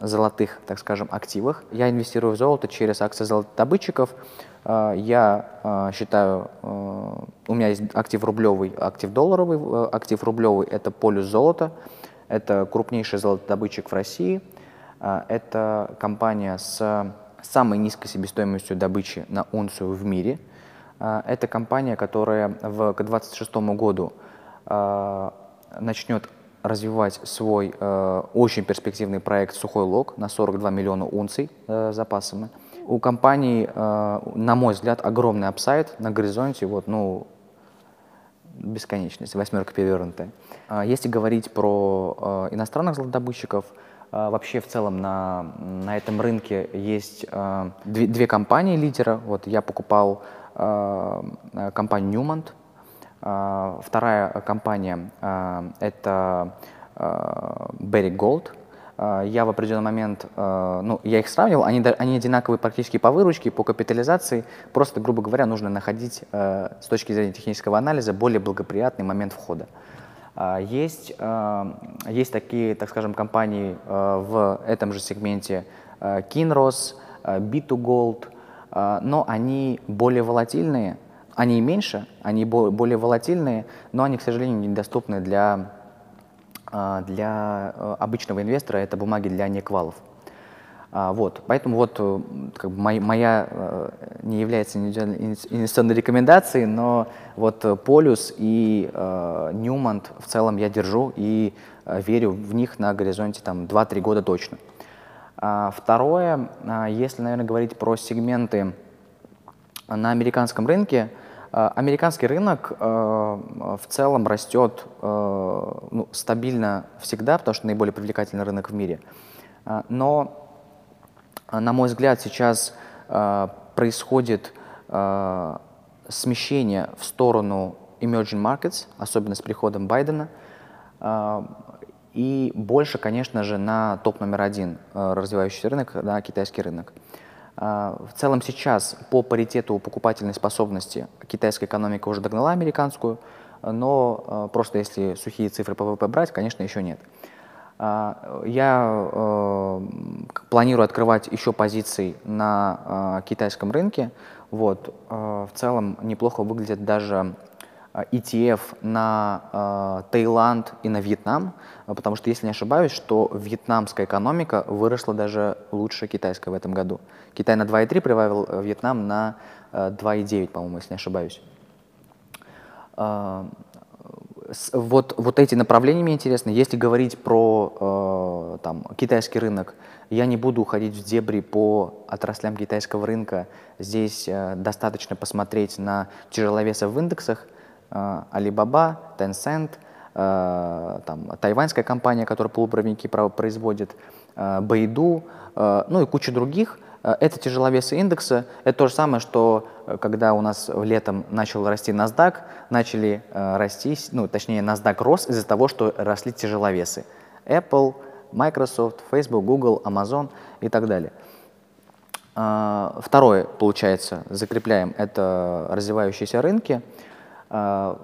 золотых, так скажем, активах. Я инвестирую в золото через акции золотодобытчиков. Э, Я э, считаю, э, у меня есть актив рублевый, актив долларовый. Э, Актив рублевый – это полюс золота. Это крупнейший золотодобытчик в России. Э, Это компания с самой низкой себестоимостью добычи на унцию в мире. Э, Это компания, которая к 2026 году э, начнет развивать свой очень перспективный проект «Сухой лог» на 42 миллиона унций э, запасами. У компании, на мой взгляд, огромный апсайд на горизонте, вот, ну, бесконечность, восьмерка перевернутая. А Если говорить про э, иностранных золотодобытчиков, э, вообще в целом на, на этом рынке есть две, две компании лидера. Вот я покупал компанию Newmont, Вторая компания — это Berry Gold. Я в определенный момент, ну, я их сравнивал, они, они одинаковые практически по выручке, по капитализации. Просто, грубо говоря, нужно находить с точки зрения технического анализа более благоприятный момент входа. Есть, есть такие, так скажем, компании в этом же сегменте Kinross, B2Gold, но они более волатильные, они меньше, они более волатильные, но они, к сожалению, недоступны для, а, для обычного инвестора, это бумаги для неквалов. А, вот, поэтому вот э, как бы моя, моя э, не является инвестиционной рекомендацией, но вот Полюс и Ньюмонт в целом я держу и верю в них на горизонте там 2-3 года точно. А, второе, если, наверное, говорить про сегменты на американском рынке, Э, американский рынок э, в целом растет э, ну, стабильно всегда, потому что наиболее привлекательный рынок в мире. Но, на мой взгляд, сейчас происходит смещение в сторону emerging markets, особенно с приходом Байдена, и больше, конечно же, на топ номер один развивающийся рынок, на китайский рынок. В целом сейчас по паритету покупательной способности китайская экономика уже догнала американскую, но просто если сухие цифры по ВВП брать, конечно, еще нет. А, я э, планирую открывать еще позиции на китайском рынке. Вот. В целом неплохо выглядят даже ETF на Таиланд и на Вьетнам, потому что, если не ошибаюсь, что вьетнамская экономика выросла даже лучше китайской в этом году. Китай на 2,3 прибавил, э, Вьетнам на 2,9, э, по-моему, если не ошибаюсь. А, вот, вот эти направления мне интересны. Если говорить про э, там, китайский рынок, я не буду уходить в дебри по отраслям китайского рынка. Здесь достаточно посмотреть на тяжеловесы в индексах. Alibaba, Tencent, там, тайваньская компания, которая полупроводники производит, Baidu, ну и куча других. Э, это тяжеловесы индекса. Это то же самое, что э, когда у нас летом начал расти NASDAQ, начали э, расти, ну, точнее, NASDAQ рос из-за того, что росли тяжеловесы. Apple, Microsoft, Facebook, Google, Amazon и так далее. Второе, получается, закрепляем, это развивающиеся рынки. В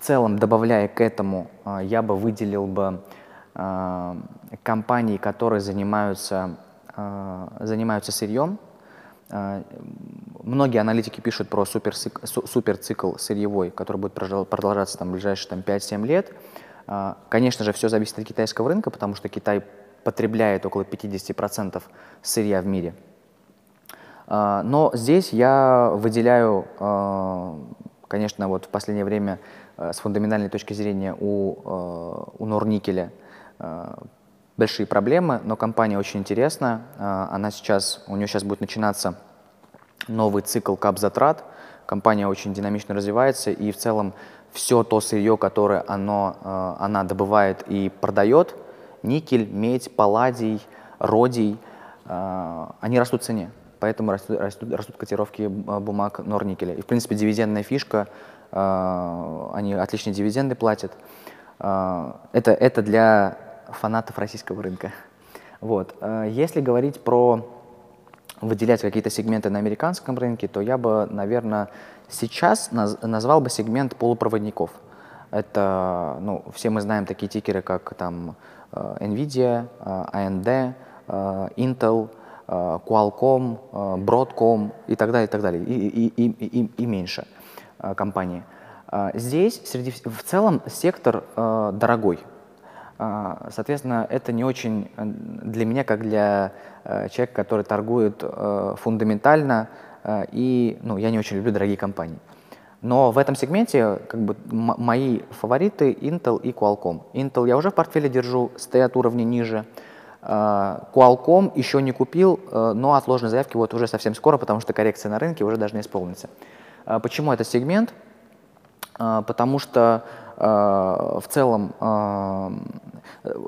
целом, добавляя к этому, я бы выделил бы компании, которые занимаются занимаются сырьем. А, многие аналитики пишут про суперцикл сырьевой, который будет продолжаться там, в ближайшие там, 5-7 лет. А, конечно же, все зависит от китайского рынка, потому что Китай потребляет около 50% сырья в мире. Но здесь я выделяю, конечно, вот в последнее время с фундаментальной точки зрения у, у Норникеля большие проблемы, но компания очень интересная. А, она сейчас, у нее сейчас будет начинаться новый цикл кап-затрат. Компания очень динамично развивается, и в целом все то сырье, которое оно, а, она добывает и продает, никель, медь, палладий, родий, а, они растут в цене. Поэтому растут, растут, растут котировки бумаг Норникеля. И, в принципе, дивидендная фишка, они отличные дивиденды платят. Это, это для фанатов российского рынка. Вот. Э, если говорить про выделять какие-то сегменты на американском рынке, то я бы, наверное, сейчас назвал бы сегмент полупроводников. Это, ну, все мы знаем такие тикеры, как там э, NVIDIA, э, AMD, Intel, Qualcomm, Broadcom и так далее, и так далее, и, и, и, и, и меньше компании. Здесь среди, в целом сектор дорогой, соответственно, это не очень э, для меня, как для э, человека, который торгует э, фундаментально, и ну, я не очень люблю дорогие компании. Но в этом сегменте как бы, мои фавориты Intel и Qualcomm. Intel я уже в портфеле держу, стоят уровни ниже. Qualcomm еще не купил, но отложенные заявки вот уже совсем скоро, потому что коррекция на рынке уже должна исполниться. Почему этот сегмент? Потому что в целом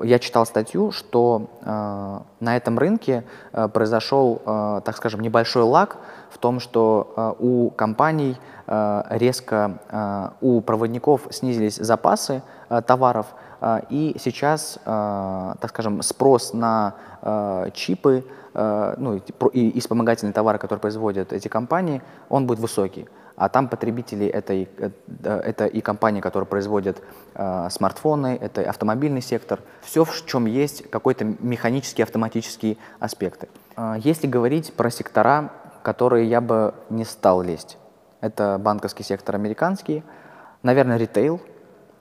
я читал статью, что э, на этом рынке э, произошел, э, так скажем, небольшой лаг в том, что э, у компаний э, резко, э, у проводников снизились запасы э, товаров, э, и сейчас, э, так скажем, спрос на э, чипы, э, ну, и, и вспомогательные товары, которые производят эти компании, он будет высокий а там потребители это и, э, это и компании, которые производят э, смартфоны, это автомобильный сектор, все, в чем есть какой-то механический, автоматический аспекты. Э, если говорить про сектора, которые я бы не стал лезть, это банковский сектор американский, наверное, ритейл,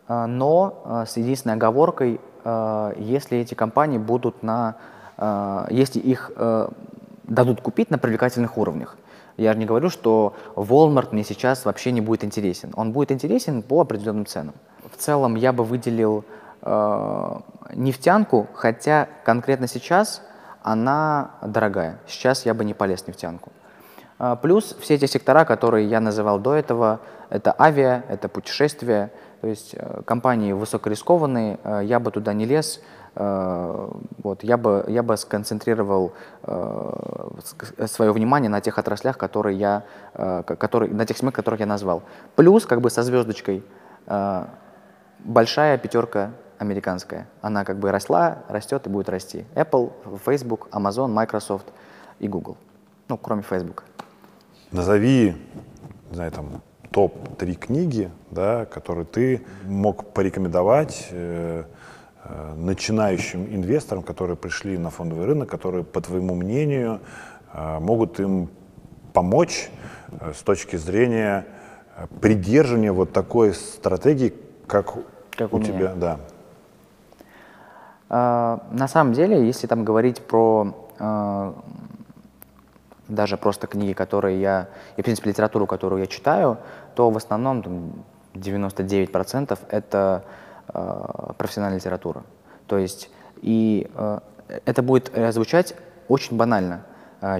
э, но э, с единственной оговоркой, э, если эти компании будут на, э, если их э, дадут купить на привлекательных уровнях. Я же не говорю, что Walmart мне сейчас вообще не будет интересен. Он будет интересен по определенным ценам. В целом я бы выделил э, нефтянку, хотя конкретно сейчас она дорогая. Сейчас я бы не полез в нефтянку. Э, плюс все эти сектора, которые я называл до этого, это авиа, это путешествия, то есть э, компании высокорискованные, э, я бы туда не лез, вот, я, бы, я бы сконцентрировал э, свое внимание на тех отраслях, которые я, э, которые, на тех семьях, которых я назвал. Плюс, как бы со звездочкой, э, большая пятерка американская. Она как бы росла, растет и будет расти. Apple, Facebook, Amazon, Microsoft и Google. Ну, кроме Facebook. Назови, не знаю, там, топ-3 книги, да, которые ты мог порекомендовать э, Э, начинающим инвесторам, которые пришли на фондовый рынок, которые, по твоему мнению, э, могут им помочь э, с точки зрения придерживания вот такой стратегии, как, как у, у тебя, да. На самом деле, если там говорить про даже просто книги, которые я, и, в принципе, литературу, которую я читаю, то в основном там, 99% это Э, профессиональная литература. То есть, и э, это будет э, звучать очень банально.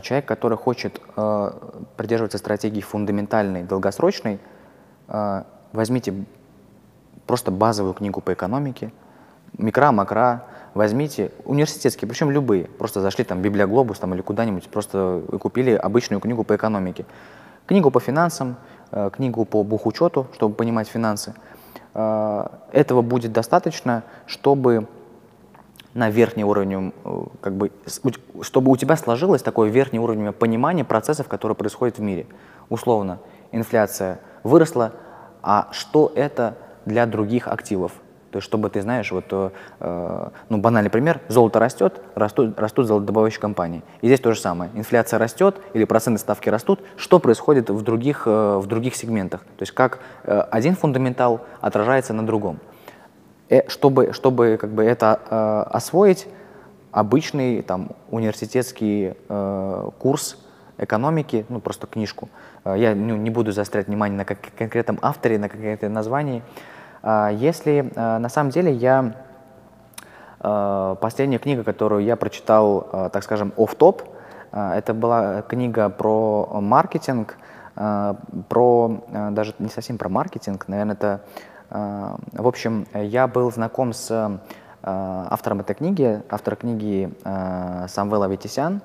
Человек, который хочет придерживаться стратегии фундаментальной, долгосрочной, возьмите просто базовую книгу по экономике, микро, макро, возьмите университетские, причем любые, просто зашли там в Библиоглобус там, или куда-нибудь, просто купили обычную книгу по экономике, книгу по финансам, книгу по бухучету, чтобы понимать финансы – Э, этого будет достаточно, чтобы на верхнем уровне, э, как бы, чтобы у тебя сложилось такое верхнее уровень понимания процессов, которые происходят в мире. Условно, инфляция выросла, а что это для других активов? То есть, чтобы ты знаешь, вот, э, ну, банальный пример, золото растет, растут, растут золотодобывающие компании. И здесь то же самое. Инфляция растет или процентные ставки растут. Что происходит в других, э, в других сегментах? То есть, как э, один фундаментал отражается на другом. Э, чтобы, чтобы как бы это э, освоить, обычный там, университетский э, курс экономики, ну, просто книжку. Э, я ну, не буду заострять внимание на как, конкретном авторе, на конкретном названии. А, если а, на самом деле я а, последняя книга, которую я прочитал, так скажем, оф-топ, это была книга про маркетинг, про даже не совсем про маркетинг, наверное, это в общем, я был знаком с автором этой книги, автор книги Самвел Аветисян.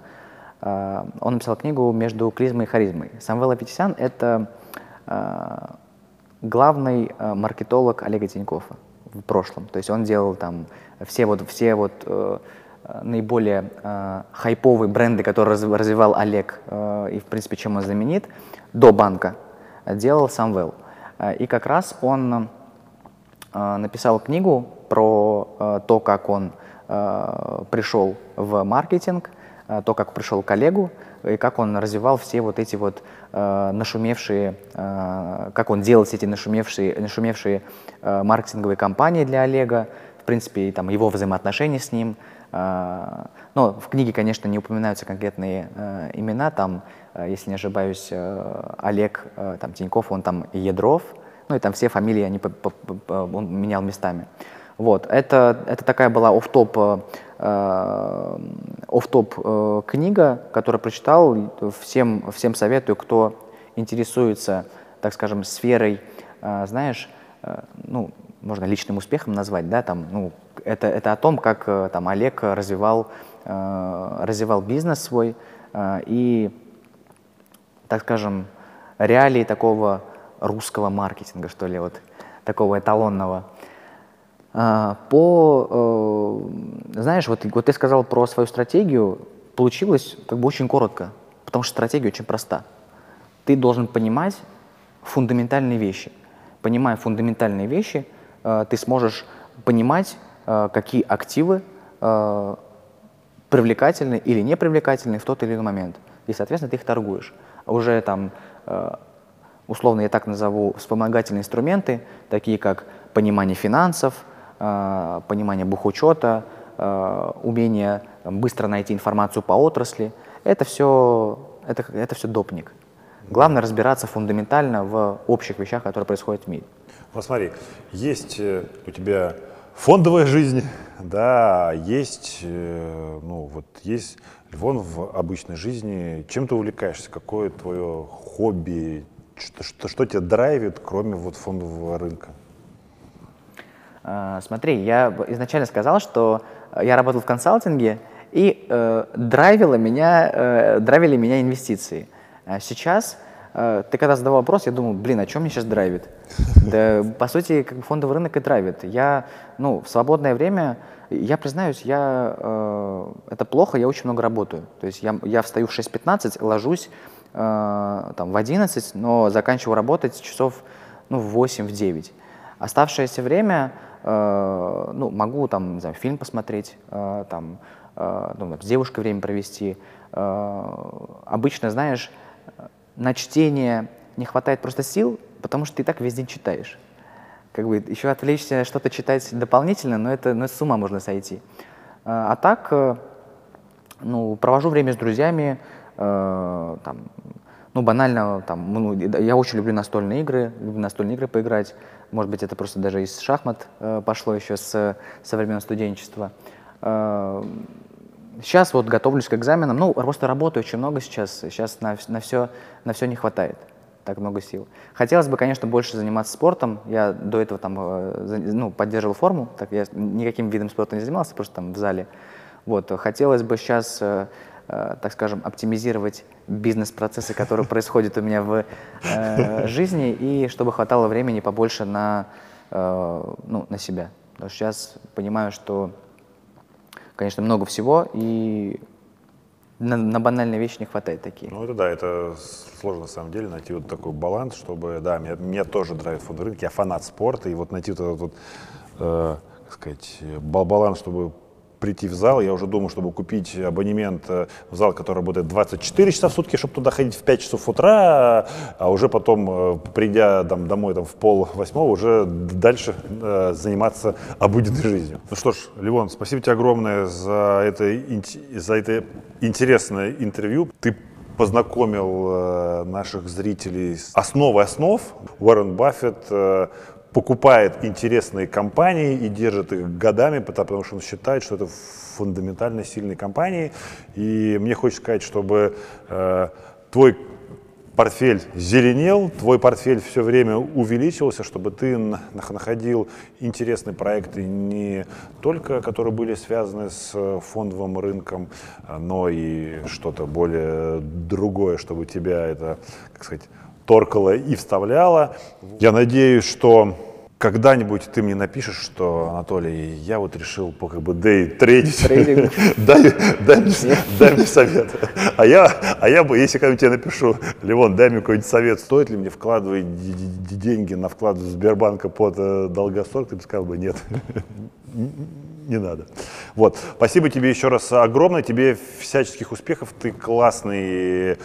Он написал книгу «Между клизмой и харизмой». Самвел Аветисян — это главный э, маркетолог Олега Тинькова в прошлом. То есть он делал там все вот, все вот э, наиболее э, хайповые бренды, которые раз, развивал Олег, э, и в принципе чем он знаменит, до банка, делал сам Well. Э, и как раз он э, написал книгу про э, то, как он э, пришел в маркетинг, э, то, как пришел к Олегу, и как он развивал все вот эти вот э, нашумевшие, э, как он делал эти нашумевшие, нашумевшие э, маркетинговые кампании для Олега, в принципе, и, там, его взаимоотношения с ним. Э, но в книге, конечно, не упоминаются конкретные э, имена, там, э, если не ошибаюсь, э, Олег э, там, Тиньков, он там Ядров, ну и там все фамилии они он менял местами. Вот, это, это такая была оф-топ э, Э, оф-топ э, книга, которую прочитал. Всем, всем советую, кто интересуется, так скажем, сферой, э, знаешь, ну, можно личным успехом назвать, да, там, ну, это, это о том, как э, там Олег развивал, э, развивал бизнес свой э, и, так скажем, реалии такого русского маркетинга, что ли, вот такого эталонного. А, по, э, знаешь, вот, вот ты сказал про свою стратегию, получилось как бы очень коротко, потому что стратегия очень проста. Ты должен понимать фундаментальные вещи. Понимая фундаментальные вещи, э, ты сможешь понимать, э, какие активы привлекательны или не привлекательны в тот или иной момент. И, соответственно, ты их торгуешь. Уже там, условно я так назову, вспомогательные инструменты, такие как понимание финансов, понимание бухучета, э, умение быстро найти информацию по отрасли, это все, это, это все допник. Главное разбираться фундаментально в общих вещах, которые происходят в мире. Вот смотри, есть э, у тебя фондовая жизнь, да, есть, э, ну, вот есть Львон в обычной жизни. Чем ты увлекаешься? Какое твое хобби? Что, что, что тебя драйвит, кроме вот фондового рынка? А, смотри, я изначально сказал, что я работал в консалтинге, и э, драйвило меня, э, драйвили меня инвестиции. А сейчас э, ты когда задавал вопрос, я думал, блин, а что мне сейчас драйвит? Да, по сути, как бы фондовый рынок и драйвит. Я, ну, в свободное время, я признаюсь, я, э, это плохо, я очень много работаю. То есть я, я встаю в 6.15, ложусь э, там, в 11, но заканчиваю работать часов ну, в 8, в 9. Оставшееся время э, ну, могу там, не знаю, фильм посмотреть, э, там, э, ну, с девушкой время провести. Э, обычно, знаешь, на чтение не хватает просто сил, потому что ты так весь день читаешь. Как бы еще отвлечься, что-то читать дополнительно, но это, ну, это с ума можно сойти. А, а так, э, ну, провожу время с друзьями, э, там, ну, банально, там, ну, я очень люблю настольные игры, люблю настольные игры поиграть. Может быть, это просто даже из шахмат э, пошло еще с, со времен студенчества. Э, сейчас вот готовлюсь к экзаменам. Ну, просто работаю очень много сейчас. Сейчас на, на, все, на все не хватает так много сил. Хотелось бы, конечно, больше заниматься спортом. Я до этого там, э, ну, поддерживал форму, так я никаким видом спорта не занимался, просто там в зале. Вот. Хотелось бы сейчас, э, э, так скажем, оптимизировать бизнес-процессы, которые происходят у меня в э, жизни, и чтобы хватало времени побольше на, э, ну, на себя. Потому что сейчас понимаю, что, конечно, много всего, и на, на банальные вещи не хватает такие. Ну это да, это сложно на самом деле найти вот такой баланс, чтобы, да, меня, меня тоже драйвит фондовый рынок, я фанат спорта, и вот найти вот этот вот, э, как сказать, баланс, чтобы прийти в зал, я уже думаю, чтобы купить абонемент э, в зал, который работает 24 часа в сутки, чтобы туда ходить в 5 часов утра, а уже потом, э, придя там, домой там, в пол восьмого, уже дальше э, заниматься обыденной жизнью. Ну что ж, Ливон, спасибо тебе огромное за это, за это интересное интервью. Ты познакомил э, наших зрителей с основой основ. Уоррен Баффет э, покупает интересные компании и держит их годами, потому что он считает, что это фундаментально сильные компании. И мне хочется сказать, чтобы э, твой портфель зеленел, твой портфель все время увеличивался, чтобы ты находил интересные проекты не только, которые были связаны с фондовым рынком, но и что-то более другое, чтобы тебя это, как сказать, торкало и вставляло. Я надеюсь, что когда-нибудь ты мне напишешь, что, Анатолий, я вот решил по как бы дейтрейдить, дай, дай, дай мне совет. А я, а я бы, если когда-нибудь тебе напишу, Левон, дай мне какой-нибудь совет, стоит ли мне вкладывать деньги на вклад в Сбербанка под э, долгосрок, ты бы сказал бы нет, не надо. Вот, спасибо тебе еще раз огромное, тебе всяческих успехов, ты классный,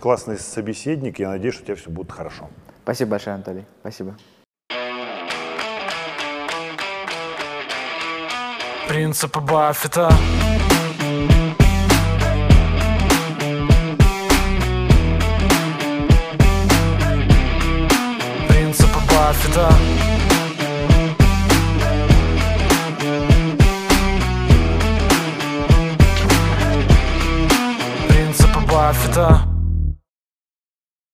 классный собеседник, я надеюсь, что у тебя все будет хорошо. Спасибо большое, Анатолий, спасибо. Принципы Баффета. Принципы Баффета. Принципы Баффета